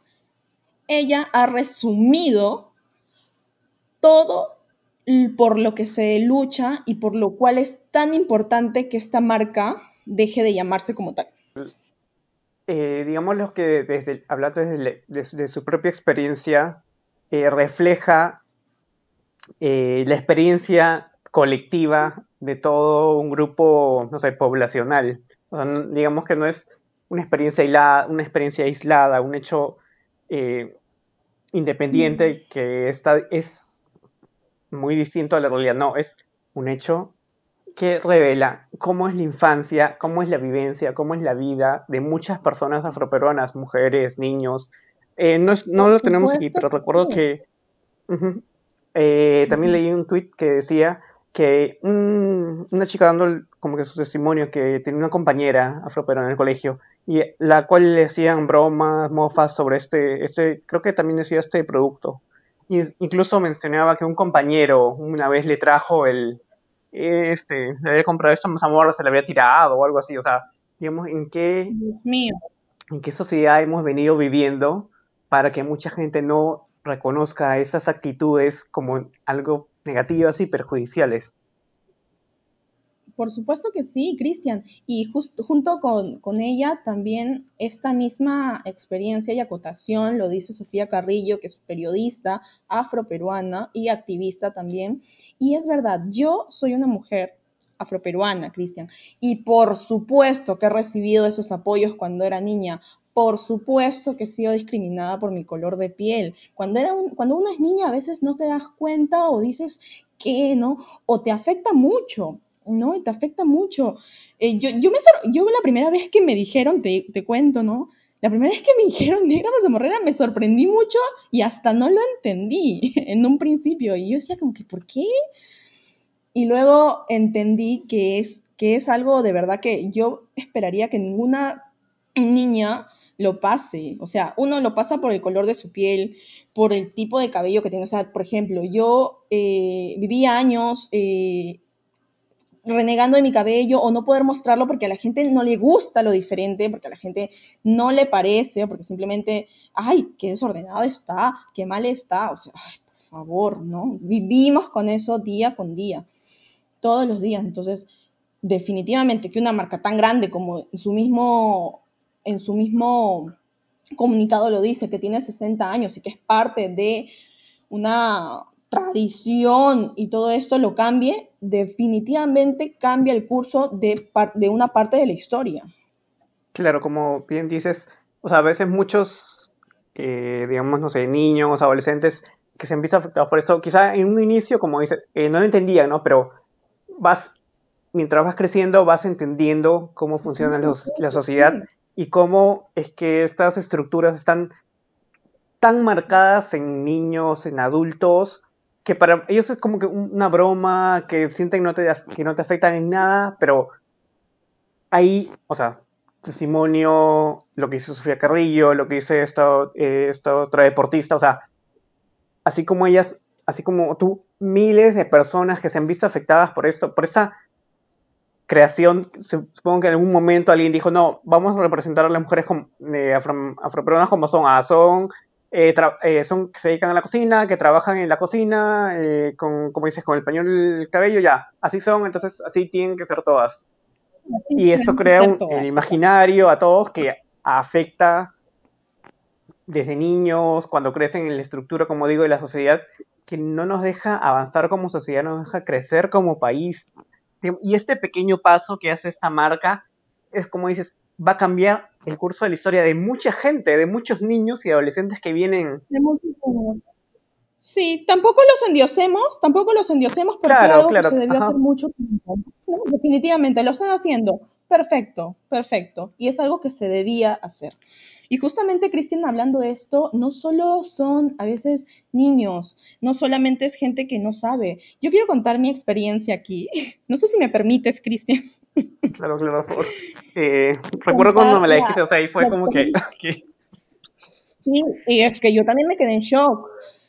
Ella ha resumido todo por lo que se lucha y por lo cual es tan importante que esta marca deje de llamarse como tal. Eh, digamos lo que desde hablando desde, su propia experiencia eh, refleja eh, la experiencia colectiva de todo un grupo no sé poblacional. O sea, no- digamos que no es una experiencia aislada una experiencia aislada un hecho eh, independiente que está es muy distinto a la realidad. No es un hecho que revela cómo es la infancia, cómo es la vivencia, cómo es la vida de muchas personas afroperuanas, mujeres, niños. Eh, no, es- no lo tenemos aquí, pero recuerdo que eh, también leí un tweet que decía que un- una chica dando el- como que su testimonio que tenía una compañera afroperuana en el colegio y la cual le hacían bromas, mofas sobre este, este, creo que también decía este producto. Y incluso mencionaba que un compañero una vez le trajo el, este, le había comprado esta mazamorra, se le había tirado o algo así, o sea, digamos, en qué, Dios mío. en qué sociedad hemos venido viviendo para que mucha gente no reconozca esas actitudes como algo negativas y perjudiciales. Por supuesto que sí, Cristian. Y justo junto con, con ella también esta misma experiencia y acotación lo dice Sofía Carrillo, que es periodista afroperuana y activista también. Y es verdad, yo soy una mujer afroperuana, Cristian, y por supuesto que he recibido esos apoyos cuando era niña. Por supuesto que he sido discriminada por mi color de piel. Cuando, era un, cuando uno es niña a veces no te das cuenta o dices que, ¿no? O te afecta mucho. ¿no? Y te afecta mucho. Eh, yo, yo, me, yo la primera vez que me dijeron, te, te cuento, ¿no? La primera vez que me dijeron negra mazamorrera me sorprendí mucho y hasta no lo entendí en un principio. Y yo decía como que, ¿por qué? Y luego entendí que es, que es algo de verdad que yo esperaría que ninguna niña lo pase. O sea, uno lo pasa por el color de su piel, por el tipo de cabello que tiene. O sea, por ejemplo, yo eh, viví años eh, renegando de mi cabello o no poder mostrarlo porque a la gente no le gusta lo diferente, porque a la gente no le parece, porque simplemente, ay, qué desordenado está, qué mal está, o sea, ay, por favor, ¿no? Vivimos con eso día con día, todos los días, entonces, definitivamente que una marca tan grande como su mismo, en su mismo comunicado lo dice, que tiene 60 años y que es parte de una tradición y todo esto lo cambie, definitivamente cambia el curso de, de una parte de la historia. Claro, como bien dices, o sea, a veces muchos, eh, digamos, no sé, niños, adolescentes que se han visto afectados por esto, quizá en un inicio, como dices, eh, no lo entendían, ¿no? Pero vas, mientras vas creciendo, vas entendiendo cómo funciona los, la sociedad y cómo es que estas estructuras están tan marcadas en niños, en adultos, que para ellos es como que una broma, que sienten no te, que no te afectan en nada, pero ahí, o sea, testimonio, lo que hizo Sofía Carrillo, lo que dice esta, eh, esta otra deportista, o sea, así como ellas, así como tú, miles de personas que se han visto afectadas por esto, por esta creación, supongo que en algún momento alguien dijo, no, vamos a representar a las mujeres como, eh, afro, afroperuanas como son, ah, son eh, eh, son que se dedican a la cocina, que trabajan en la cocina, eh, con, como dices, con el pañuelo el cabello, ya, así son, entonces así tienen que ser todas. y esto crea un el imaginario a todos que afecta desde niños, cuando crecen en la estructura, como digo, de la sociedad, que no nos deja avanzar como sociedad, no nos deja crecer como país. Y este pequeño paso que hace esta marca es como dices, va a cambiar el curso de la historia de mucha gente, de muchos niños y adolescentes que vienen. Sí, tampoco los endiosemos, tampoco los endiosemos, pero claro, claro, se debió hacer mucho tiempo. definitivamente, lo están haciendo. Perfecto, perfecto. Y es algo que se debía hacer. Y justamente, Cristian, hablando de esto, no solo son a veces niños, no solamente es gente que no sabe. Yo quiero contar mi experiencia aquí. No sé si me permites, Cristian. Claro, claro, por. Eh, recuerdo cuando me la dijiste, o sea, ahí fue como que, Sí, y es que yo también me quedé en shock.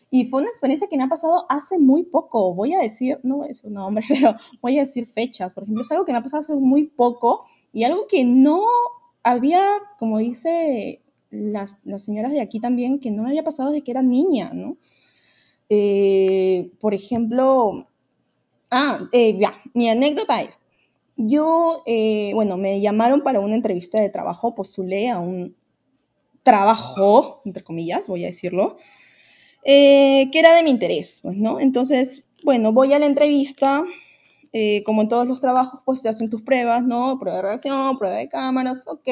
Y fue una experiencia que me ha pasado hace muy poco. Voy a decir, no a decir nombre, pero voy a decir fechas. Por ejemplo, es algo que me ha pasado hace muy poco y algo que no había, como dice las, las señoras de aquí también, que no me había pasado desde que era niña, ¿no? Eh, por ejemplo, ah, eh, ya, mi anécdota es, yo, eh, bueno, me llamaron para una entrevista de trabajo, postulé a un trabajo, entre comillas, voy a decirlo, eh, que era de mi interés, pues, ¿no? Entonces, bueno, voy a la entrevista, eh, como en todos los trabajos, pues te hacen tus pruebas, ¿no? Prueba de reacción, prueba de cámaras, ok,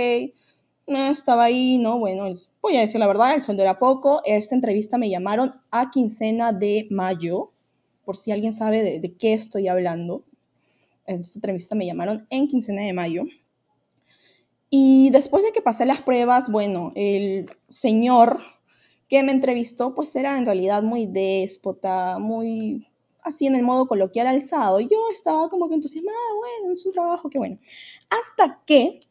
no, estaba ahí, ¿no? Bueno, voy a decir la verdad, el sueldo era poco, esta entrevista me llamaron a quincena de mayo, por si alguien sabe de qué estoy hablando, esta entrevista me llamaron en quincena de mayo. Y después de que pasé las pruebas, bueno, el señor que me entrevistó, pues era en realidad muy déspota, muy así en el modo coloquial alzado. Yo estaba como que entusiasmada, bueno, es un trabajo, qué bueno. Hasta que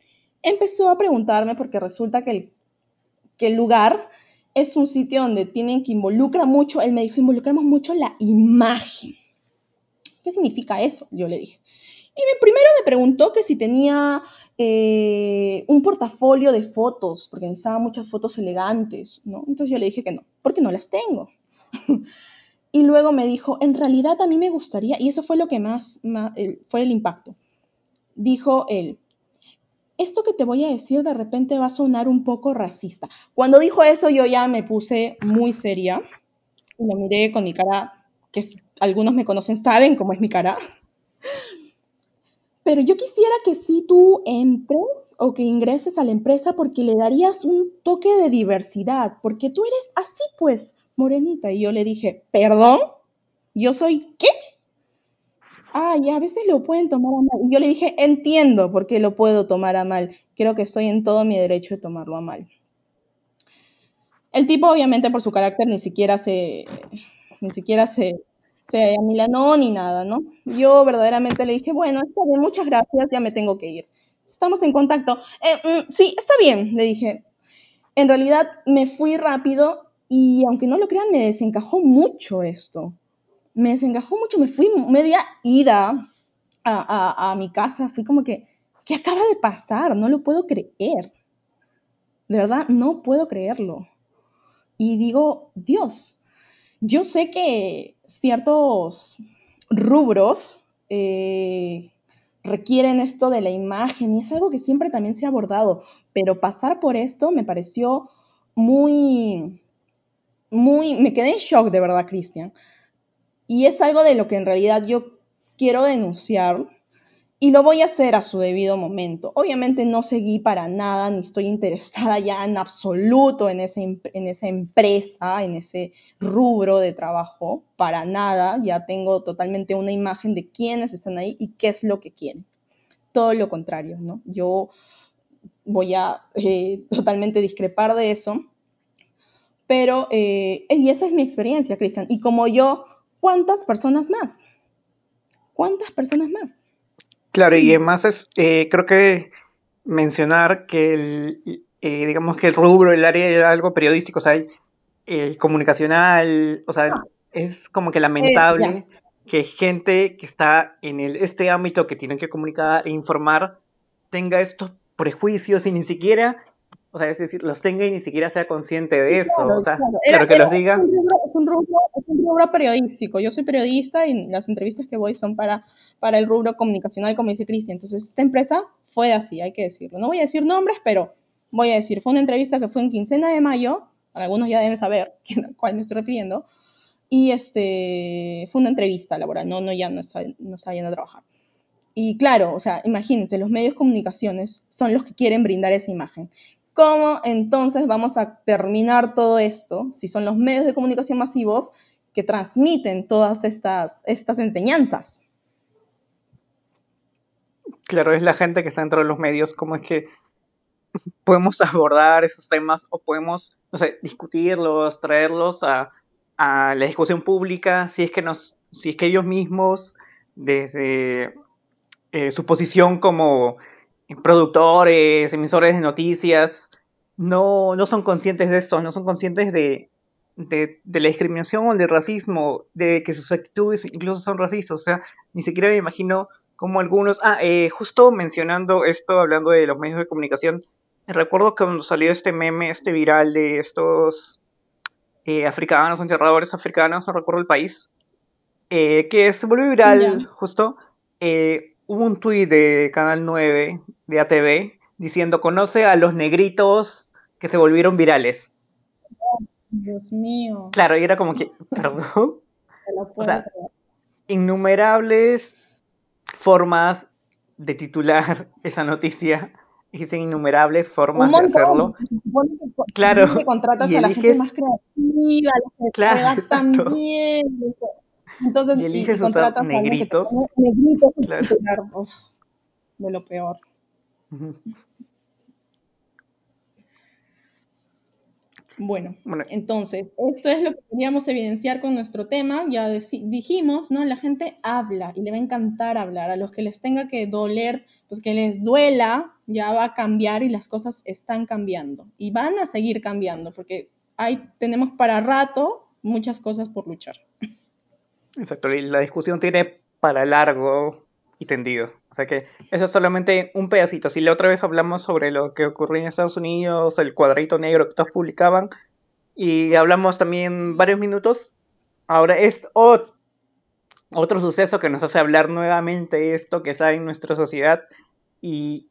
empezó a preguntarme, porque resulta que el, que el lugar es un sitio donde tienen que involucrar mucho, él me dijo, involucramos mucho la imagen. ¿Qué significa eso? Yo le dije. Y primero me preguntó que si tenía eh, un portafolio de fotos, porque necesitaba muchas fotos elegantes, ¿no? Entonces yo le dije que no, porque no las tengo. y luego me dijo, en realidad a mí me gustaría, y eso fue lo que más, fue el impacto. Dijo él, esto que te voy a decir de repente va a sonar un poco racista. Cuando dijo eso yo ya me puse muy seria y lo miré con mi cara, que algunos me conocen, saben cómo es mi cara. Pero yo quisiera que si tú entres o que ingreses a la empresa porque le darías un toque de diversidad, porque tú eres así pues, morenita. Y yo le dije, perdón, ¿yo soy qué? Ah, y a veces lo pueden tomar a mal. Y yo le dije, entiendo por qué lo puedo tomar a mal. Creo que estoy en todo mi derecho de tomarlo a mal. El tipo, obviamente, por su carácter, ni siquiera se, ni siquiera se, a Milano ni nada, ¿no? Yo verdaderamente le dije, bueno, está bien, muchas gracias, ya me tengo que ir. Estamos en contacto. Eh, mm, sí, está bien, le dije. En realidad me fui rápido y aunque no lo crean, me desencajó mucho esto. Me desencajó mucho, me fui media ida a mi casa, fui como que, ¿qué acaba de pasar? No lo puedo creer. De verdad, no puedo creerlo. Y digo, Dios, yo sé que ciertos rubros eh, requieren esto de la imagen y es algo que siempre también se ha abordado, pero pasar por esto me pareció muy, muy, me quedé en shock de verdad, Cristian. Y es algo de lo que en realidad yo quiero denunciar y lo voy a hacer a su debido momento. Obviamente no seguí para nada, ni estoy interesada ya en absoluto en, ese, en esa empresa, en ese rubro de trabajo, para nada. Ya tengo totalmente una imagen de quiénes están ahí y qué es lo que quieren. Todo lo contrario, ¿no? Yo voy a eh, totalmente discrepar de eso. Pero, eh, y esa es mi experiencia, Cristian. Y como yo, ¿cuántas personas más? ¿Cuántas personas más? Claro, y además es, eh, creo que mencionar que el, eh, digamos que el rubro, el área era algo periodístico, o sea, el, el comunicacional, o sea, es como que lamentable Eh, que gente que está en el, este ámbito que tienen que comunicar e informar tenga estos prejuicios y ni siquiera, o sea, es decir, los tenga y ni siquiera sea consciente de eso, Claro, o sea, claro. Era- que era los diga. un rubro- Es un, rubro, es un rubro periodístico. Yo soy periodista y las entrevistas que voy son para, para el rubro comunicacional, como dice Cristian. Entonces, esta empresa fue así, hay que decirlo. No voy a decir nombres, pero voy a decir, fue una entrevista que fue en quincena de mayo, algunos ya deben saber a cuál me estoy refiriendo, y este fue una entrevista laboral, no, no ya no está, no está yendo a trabajar. Y claro, o sea, imagínense, los medios de comunicaciones son los que quieren brindar esa imagen. ¿Cómo entonces vamos a terminar todo esto si son los medios de comunicación masivos que transmiten todas estas, estas enseñanzas? Claro, es la gente que está dentro de los medios, cómo es que podemos abordar esos temas o podemos, no sé, discutirlos, traerlos a, la discusión pública, si es que nos, si es que ellos mismos, desde eh, su posición como productores, emisores de noticias, no, no son conscientes de esto, no son conscientes de, de, de la discriminación o del racismo, de que sus actitudes incluso son racistas, o sea, ni siquiera me imagino como algunos, ah, eh, justo mencionando esto, hablando de los medios de comunicación, recuerdo que cuando salió este meme, este viral de estos eh, africanos, enterradores africanos, no recuerdo el país, eh, que se volvió viral Ya. justo, eh, hubo un tuit de Canal 9 de ATV diciendo, conoce a los negritos que se volvieron virales. Dios mío. Claro, y era como que, perdón, puedo sea, innumerables formas de titular esa noticia, existen innumerables formas de hacerlo. Que Claro, que contratas y a la eliges- gente más creativa, que Claro, bien. Entonces, Y eliges usar negritos. pone negritos en Claro. de lo peor. Bueno, Bueno. entonces, esto es lo que queríamos evidenciar con nuestro tema. Ya dijimos, ¿no? La gente habla y le va a encantar hablar. A los que les tenga que doler, pues que les duela, ya va a cambiar y las cosas están cambiando. Y van a seguir cambiando porque hay, tenemos para rato muchas cosas por luchar. Exacto, y la discusión tiene para largo y tendido. O sea que eso es solamente un pedacito. Si la otra vez hablamos sobre lo que ocurrió en Estados Unidos, el cuadrito negro que todos publicaban, y hablamos también varios minutos, ahora es ot- otro suceso que nos hace hablar nuevamente de esto que está en nuestra sociedad y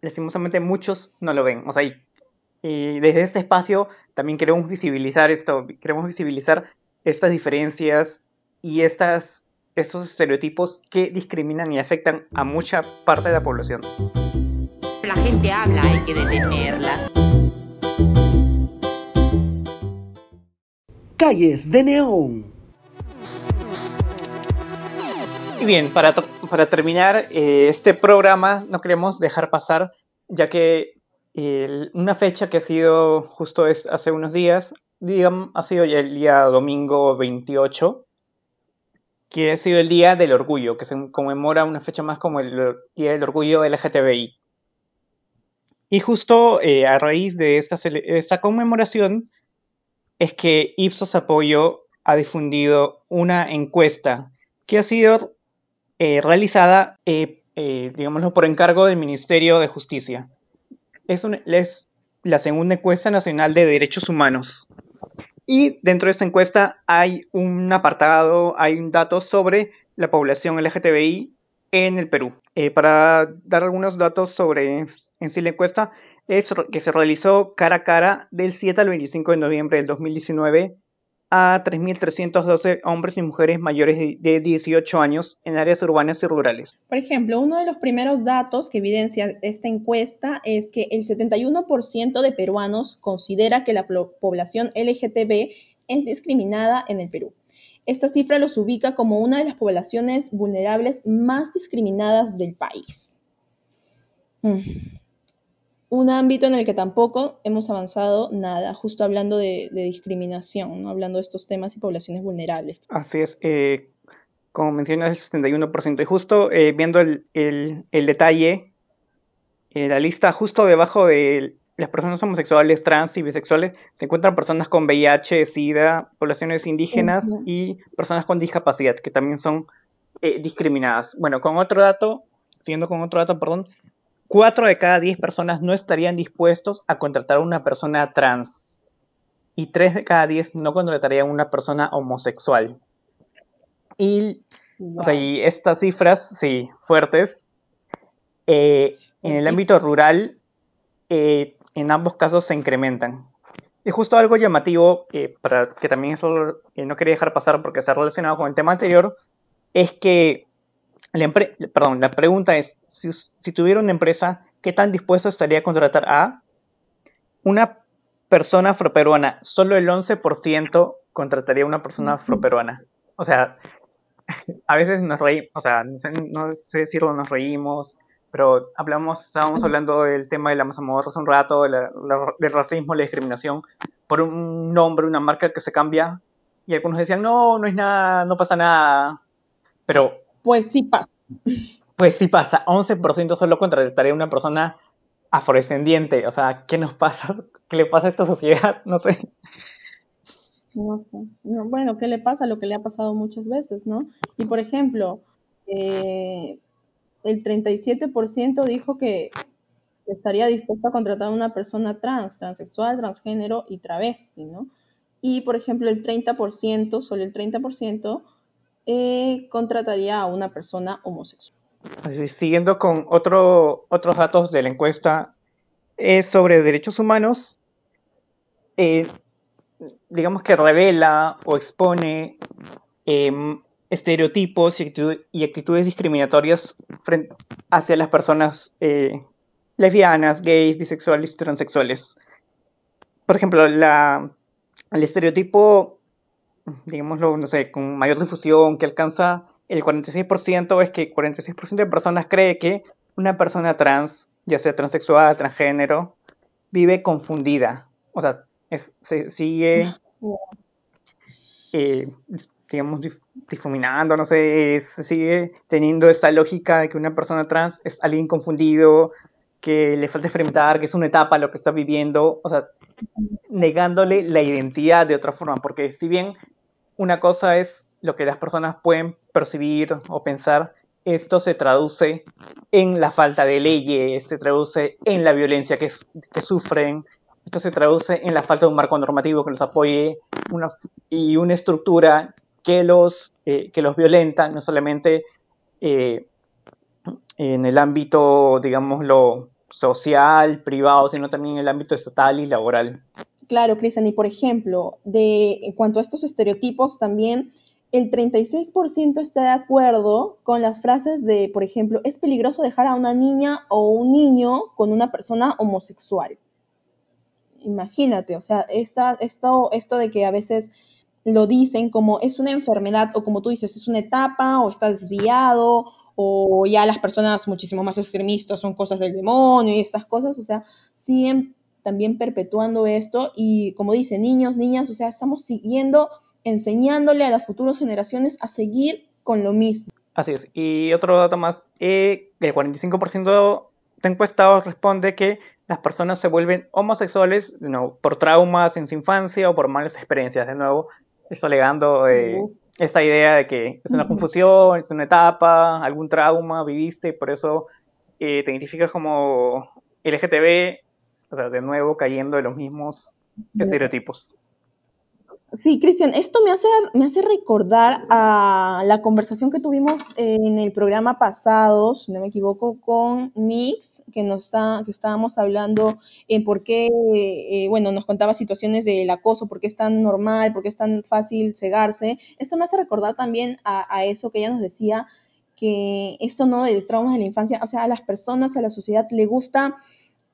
lastimosamente muchos no lo ven. O sea, y desde este espacio también queremos visibilizar esto, queremos visibilizar estas diferencias y estas estos estereotipos que discriminan y afectan a mucha parte de la población. La gente habla, hay que detenerla. Calles de Neón. Y bien, para, para terminar eh, este programa, no queremos dejar pasar, ya que una fecha que ha sido justo es hace unos días, digamos, ha sido ya el día domingo 28, que ha sido el Día del Orgullo, que se conmemora una fecha más como el Día del Orgullo LGTBI. Y justo eh, a raíz de esta, esta conmemoración es que Ipsos Apoyo ha difundido una encuesta que ha sido eh, realizada, eh, digámoslo, por encargo del Ministerio de Justicia. Es la segunda encuesta nacional de derechos humanos. Y dentro de esta encuesta hay un apartado, hay un dato sobre la población LGTBI en el Perú. Eh, para dar algunos datos sobre en sí la encuesta, es que se realizó cara a cara del 7 al 25 de noviembre del 2019 a 3.312 hombres y mujeres mayores de 18 años en áreas urbanas y rurales. Por ejemplo, uno de los primeros datos que evidencia esta encuesta es que el 71% de peruanos considera que la población LGTB es discriminada en el Perú. Esta cifra los ubica como una de las poblaciones vulnerables más discriminadas del país. Mm un ámbito en el que tampoco hemos avanzado nada, justo hablando de, discriminación, ¿no? hablando de estos temas y poblaciones vulnerables. Así es, eh, como mencionas, el 71%. Y justo eh, viendo el, el, el detalle, eh, la lista justo debajo de las personas homosexuales, trans y bisexuales, se encuentran personas con VIH, SIDA, poblaciones indígenas y personas con discapacidad, que también son eh, discriminadas. Bueno, con otro dato, siguiendo con otro dato, perdón, cuatro de cada diez personas no estarían dispuestos a contratar a una persona trans y tres de cada diez no contratarían a una persona homosexual. Y, estas cifras, sí, fuertes, eh, en el ámbito rural, eh, en ambos casos se incrementan. Y justo algo llamativo, eh, para que también eso no quería dejar pasar porque está relacionado con el tema anterior, es que la, perdón, la pregunta es, si, si tuviera una empresa, ¿qué tan dispuesto estaría a contratar a una persona afroperuana? Solo el 11% contrataría a una persona afroperuana. O sea, a veces nos reímos, o sea, no sé, no sé si nos reímos, pero hablamos, estábamos hablando del tema de la mazamorra hace un rato, del racismo, la discriminación, por un nombre, una marca que se cambia, y algunos decían, no, no es nada, no pasa nada, pero... Pues sí pasa. Pues sí pasa, 11% solo contrataría a una persona afrodescendiente. O sea, ¿qué nos pasa? ¿Qué le pasa a esta sociedad? No sé. No sé. bueno, ¿qué le pasa? Lo que le ha pasado muchas veces, ¿no? Y por ejemplo, eh, el 37% dijo que estaría dispuesto a contratar a una persona trans, transexual, transgénero y travesti, ¿no? Y por ejemplo, el 30%, solo el 30%, eh, contrataría a una persona homosexual. Así, siguiendo con otro, otros datos de la encuesta es sobre derechos humanos, eh, digamos que revela o expone eh, estereotipos y, actitudes discriminatorias frente, hacia las personas eh, lesbianas, gays, bisexuales y transexuales. Por ejemplo, la, el estereotipo, digámoslo, no sé, con mayor difusión que alcanza el 46% es que 46% de personas cree que una persona trans, ya sea transexual, transgénero, vive confundida. O sea, se sigue, eh, digamos, difuminando, no sé, se sigue teniendo esta lógica de que una persona trans es alguien confundido, que le falta experimentar, que es una etapa lo que está viviendo, o sea, negándole la identidad de otra forma, porque si bien una cosa es lo que las personas pueden percibir o pensar, esto se traduce en la falta de leyes, se traduce en la violencia que, sufren, esto se traduce en la falta de un marco normativo que los apoye y una estructura que los, eh, que los violenta, no solamente eh, en el ámbito, digámoslo, social, privado, sino también en el ámbito estatal y laboral. Claro, Cristian, y por ejemplo, de, en cuanto a estos estereotipos, también el 36% está de acuerdo con las frases de, por ejemplo, es peligroso dejar a una niña o un niño con una persona homosexual. Imagínate, o sea, esta, esto, esto de que a veces lo dicen como es una enfermedad o como tú dices, es una etapa o está desviado o ya las personas muchísimo más extremistas son cosas del demonio y estas cosas, o sea, siguen también perpetuando esto y como dice, niños, niñas, o sea, estamos siguiendo enseñándole a las futuras generaciones a seguir con lo mismo. Así es. Y otro dato más, eh, el 45% de encuestados responde que las personas se vuelven homosexuales no, por traumas en su infancia o por malas experiencias. De nuevo, esto alegando eh, esta idea de que es una confusión, es una etapa, algún trauma viviste y por eso eh, te identificas como LGTB, o sea, de nuevo cayendo en los mismos estereotipos. Sí, Cristian, esto me hace, me hace recordar a la conversación que tuvimos en el programa pasado, si no me equivoco, con Nix, que nos está, que estábamos hablando en por qué, eh, bueno, nos contaba situaciones del acoso, por qué es tan normal, por qué es tan fácil cegarse. Esto me hace recordar también a, a eso que ella nos decía, que esto no del traumas de la infancia, o sea, a las personas, a la sociedad le gusta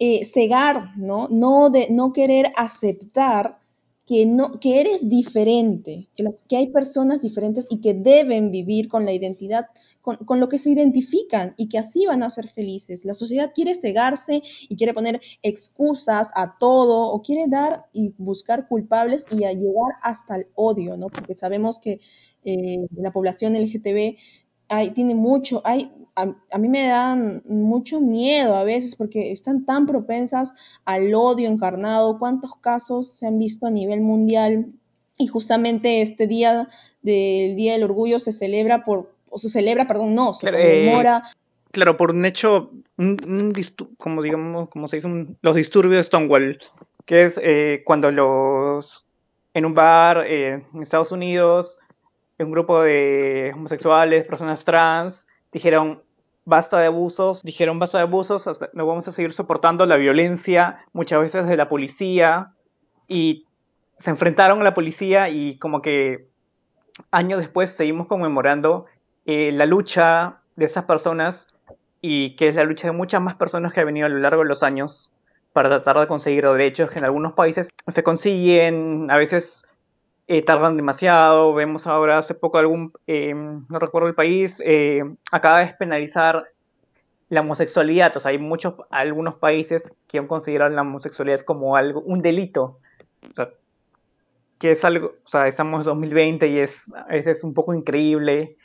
eh, cegar, ¿no? No de no querer aceptar que no que eres diferente, que, que hay personas diferentes y que deben vivir con la identidad con, con, lo que se identifican y que así van a ser felices. La sociedad quiere cegarse y quiere poner excusas a todo o quiere dar y buscar culpables y a llegar hasta el odio, ¿no? Porque sabemos que eh, la población LGTB hay, tiene mucho, hay, a, a, mí me dan mucho miedo a veces porque están tan propensas al odio encarnado. ¿Cuántos casos se han visto a nivel mundial? Y justamente este día del Día del Orgullo se celebra por, o se celebra, perdón, no, se conmemora. Eh, claro, por un hecho, un, un como digamos, como se dice, un, los disturbios de Stonewall, que es eh, cuando los, en un bar eh, en Estados Unidos, un grupo de homosexuales, personas trans, dijeron basta de abusos, dijeron basta de abusos, no vamos a seguir soportando la violencia, muchas veces de la policía, y se enfrentaron a la policía y como que años después seguimos conmemorando eh, la lucha de esas personas y que es la lucha de muchas más personas que han venido a lo largo de los años para tratar de conseguir derechos que en algunos países se consiguen, a veces eh, tardan demasiado. Vemos ahora hace poco algún, eh, no recuerdo el país, eh, acaba de despenalizar la homosexualidad. O sea, hay muchos, algunos países que han considerado la homosexualidad como algo, un delito. O sea, que es algo, o sea, estamos en 2020 y es, es un poco increíble.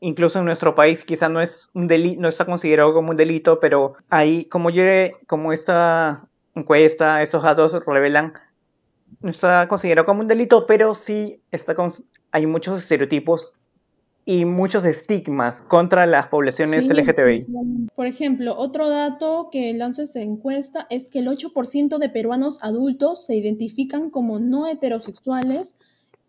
Incluso en nuestro país quizá no es un delito, no está considerado como un delito, pero ahí, como yo, como esta encuesta, estos datos revelan, no está considerado como un delito, pero sí está con, hay muchos estereotipos y muchos estigmas contra las poblaciones sí, LGTBI. Por ejemplo, otro dato que lanza esta encuesta es que el 8% de peruanos adultos se identifican como no heterosexuales.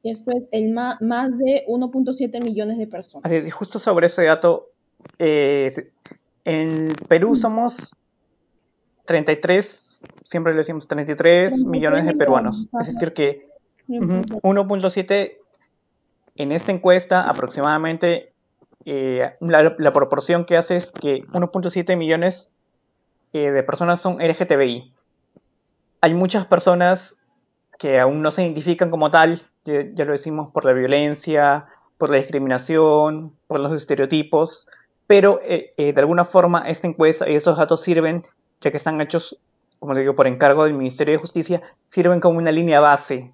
Esto es el ma más de 1.7 millones de personas. Así, justo sobre ese dato, eh, en Perú somos 33 siempre le decimos 33 millones de peruanos. Es decir, que 1.7 en esta encuesta aproximadamente eh, la, la, proporción que hace es que 1.7 millones eh, de personas son LGTBI. Hay muchas personas que aún no se identifican como tal, ya, ya lo decimos por la violencia, por la discriminación, por los estereotipos, pero eh, eh, de alguna forma esta encuesta y esos datos sirven, ya que están hechos como digo, por encargo del Ministerio de Justicia, sirven como una línea base.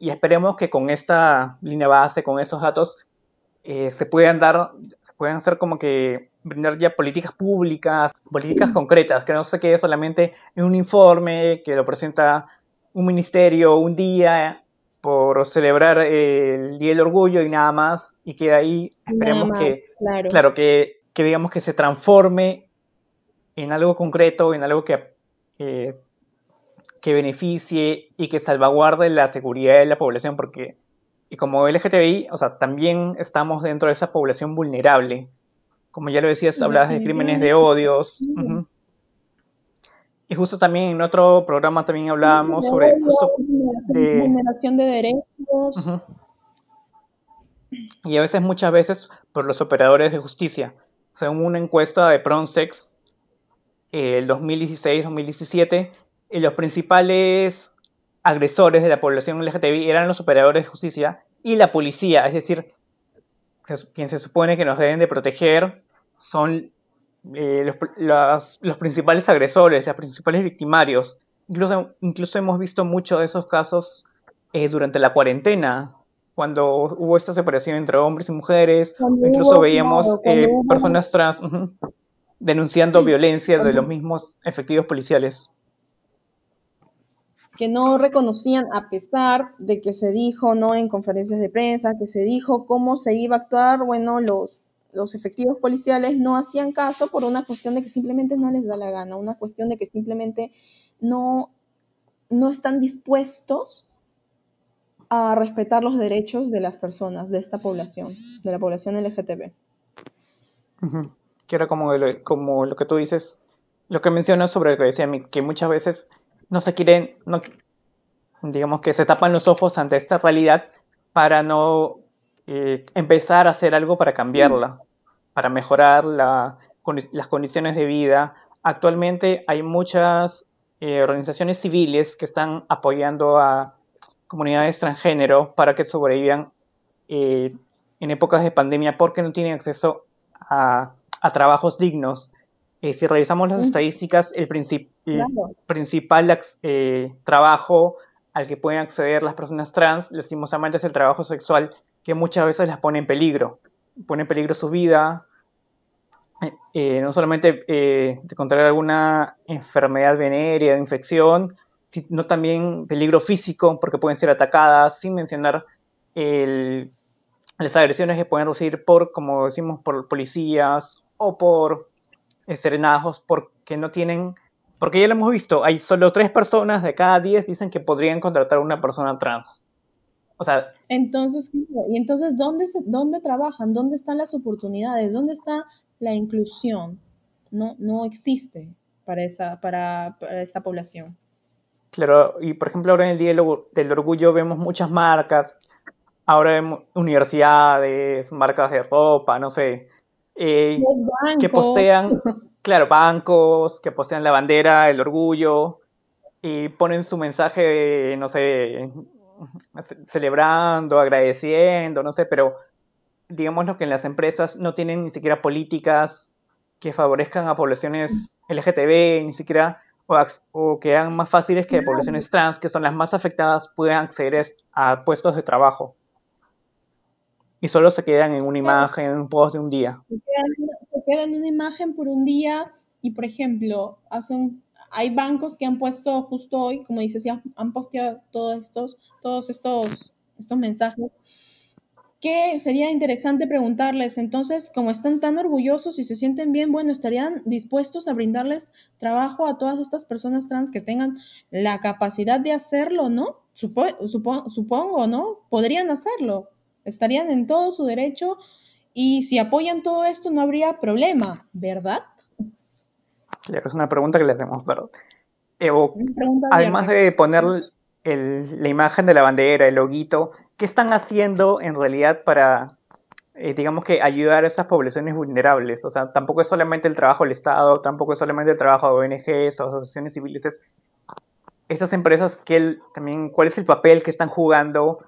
Y esperemos que con esta línea base, con esos datos, eh, se puedan dar, se puedan hacer como que brindar ya políticas públicas, políticas concretas, que no se quede solamente en un informe que lo presenta un ministerio un día por celebrar el Día del Orgullo y nada más, y que ahí esperemos más, que, claro, claro que, que digamos que se transforme en algo concreto, en algo que eh, que beneficie y que salvaguarde la seguridad de la población, porque y como LGTBI, o sea, también estamos dentro de esa población vulnerable. Como ya lo decías, hablabas de crímenes de odios. Uh -huh. Y justo también en otro programa también hablábamos sobre justo de vulneración de derechos. Uh -huh. Y a veces, muchas veces, por los operadores de justicia. Según una encuesta de Pronsex, el 2016-2017, los principales agresores de la población LGTBI eran los operadores de justicia y la policía, es decir, quien se supone que nos deben de proteger son eh, los, los, los, principales agresores, los principales victimarios. Incluso, incluso hemos visto muchos de esos casos eh, durante la cuarentena, cuando hubo esta separación entre hombres y mujeres, cuando incluso hubo, veíamos claro, eh, personas trans. Uh -huh denunciando violencia de los mismos efectivos policiales. que no reconocían a pesar de que se dijo no en conferencias de prensa, que se dijo cómo se iba a actuar, bueno, los los efectivos policiales no hacían caso por una cuestión de que simplemente no les da la gana, una cuestión de que simplemente no no están dispuestos a respetar los derechos de las personas de esta población, de la población LGTB. Que era como lo, como lo que tú dices, lo que mencionas sobre lo que decía que muchas veces no se quieren, no, digamos que se tapan los ojos ante esta realidad para no eh, empezar a hacer algo para cambiarla, para mejorar la, las condiciones de vida. Actualmente hay muchas eh, organizaciones civiles que están apoyando a comunidades transgénero para que sobrevivan eh, en épocas de pandemia porque no tienen acceso a, a trabajos dignos. Eh, si revisamos las estadísticas, el, princip- el Claro. principal eh, trabajo al que pueden acceder las personas trans, lastimosamente, es el trabajo sexual, que muchas veces las pone en peligro. Pone en peligro su vida, eh, no solamente eh, de contraer alguna enfermedad venérea, infección, sino también peligro físico, porque pueden ser atacadas, sin mencionar el, las agresiones que pueden recibir por, como decimos, por policías o por serenazgos, porque no tienen, porque ya lo hemos visto, hay solo tres personas de cada diez dicen que podrían contratar a una persona trans. O sea, Entonces, y entonces, ¿dónde, ¿dónde trabajan? ¿Dónde están las oportunidades? ¿Dónde está la inclusión? No, no existe para esa, para, para esta población. Claro, y por ejemplo ahora en el Día del Orgullo vemos muchas marcas, ahora vemos universidades, marcas de ropa, no sé, eh, que postean, claro, bancos, que postean la bandera, el orgullo, y ponen su mensaje, no sé, ce- celebrando, agradeciendo, no sé, pero digamos que en las empresas no tienen ni siquiera políticas que favorezcan a poblaciones LGTB, ni siquiera o que hagan más fáciles que poblaciones trans, que son las más afectadas, puedan acceder a puestos de trabajo. Y solo se quedan en una imagen, en un post de un día. se quedan, se quedan en una imagen por un día y, por ejemplo, hacen, hay bancos que han puesto justo hoy, como dices, ya han posteado todos estos, todos estos, estos mensajes que sería interesante preguntarles, entonces, como están tan orgullosos y se sienten bien, bueno, estarían dispuestos a brindarles trabajo a todas estas personas trans que tengan la capacidad de hacerlo, ¿no? Supo, supo, supongo, ¿no? Podrían hacerlo, estarían en todo su derecho y si apoyan todo esto no habría problema, ¿verdad? Claro, es una pregunta que le hacemos, pregunta además de poner el, la imagen de la bandera, el loguito, ¿qué están haciendo en realidad para, eh, digamos que, ayudar a estas poblaciones vulnerables? O sea, tampoco es solamente el trabajo del Estado, tampoco es solamente el trabajo de ONGs o asociaciones civiles, es estas empresas, que el- también, ¿cuál es el papel que están jugando?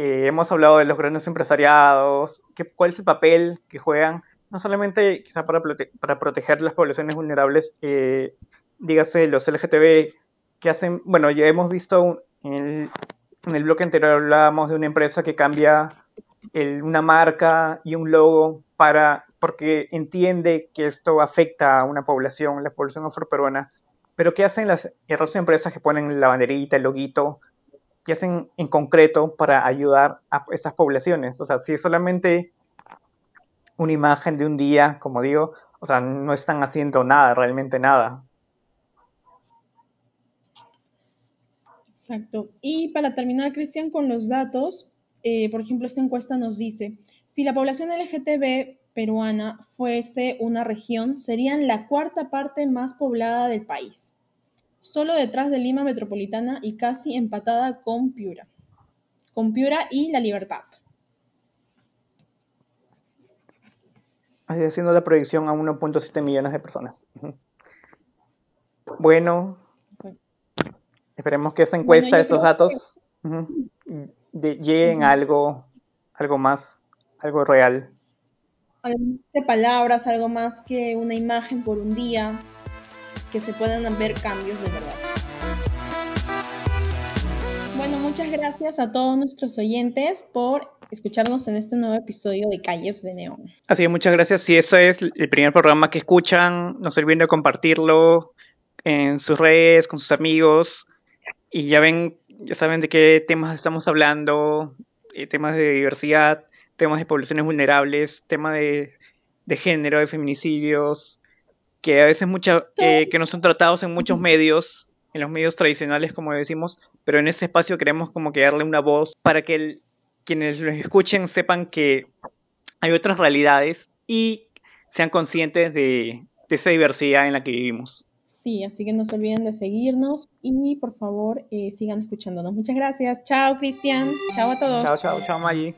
Eh, hemos hablado de los grandes empresariados, ¿qué, ¿cuál es el papel que juegan? No solamente quizá para, prote- para proteger las poblaciones vulnerables, eh, dígase los LGTB, que hacen, bueno, ya hemos visto un- en el, en el bloque anterior hablábamos de una empresa que cambia el, una marca y un logo para porque entiende que esto afecta a una población, la población afroperuana. Pero ¿qué hacen las otras empresas que ponen la banderita, el loguito? ¿Qué hacen en concreto para ayudar a estas poblaciones? O sea, si es solamente una imagen de un día, como digo, o sea, no están haciendo nada, realmente nada. Exacto. Y para terminar, Cristian, con los datos, eh, por ejemplo, esta encuesta nos dice, si la población LGTB peruana fuese una región, serían la cuarta parte más poblada del país, solo detrás de Lima Metropolitana y casi empatada con Piura, con Piura y La Libertad. Así haciendo la proyección a 1.7 millones de personas. Bueno, esperemos que esa encuesta, Bueno, creo datos, ujú, de- lleguen a algo, algo más, algo real. Algo más de palabras, algo más que una imagen por un día, que se puedan ver cambios de verdad. Bueno, muchas gracias a todos nuestros oyentes por escucharnos en este nuevo episodio de Calles de Neón. Así que muchas gracias. Si ese es el primer programa que escuchan, no se olviden de compartirlo en sus redes, con sus amigos. y ya ven, ya saben de qué temas estamos hablando, eh, temas de diversidad, temas de poblaciones vulnerables, temas de género, de feminicidios, que a veces mucha, eh, que no son tratados en muchos medios, en los medios tradicionales, como decimos, pero en ese espacio queremos como que darle una voz para que el, quienes los escuchen sepan que hay otras realidades y sean conscientes de, de esa diversidad en la que vivimos. Sí, así que no se olviden de seguirnos y por favor eh, sigan escuchándonos. Muchas gracias. Chao, Cristian. Chao a todos. Chao, chao, chao, Maggie.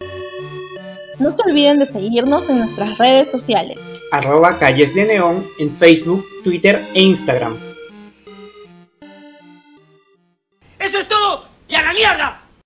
No se olviden de seguirnos en nuestras redes sociales. Arroba Calles de Neón en Facebook, Twitter e Instagram. ¡Eso es todo! ¡Y a la mierda!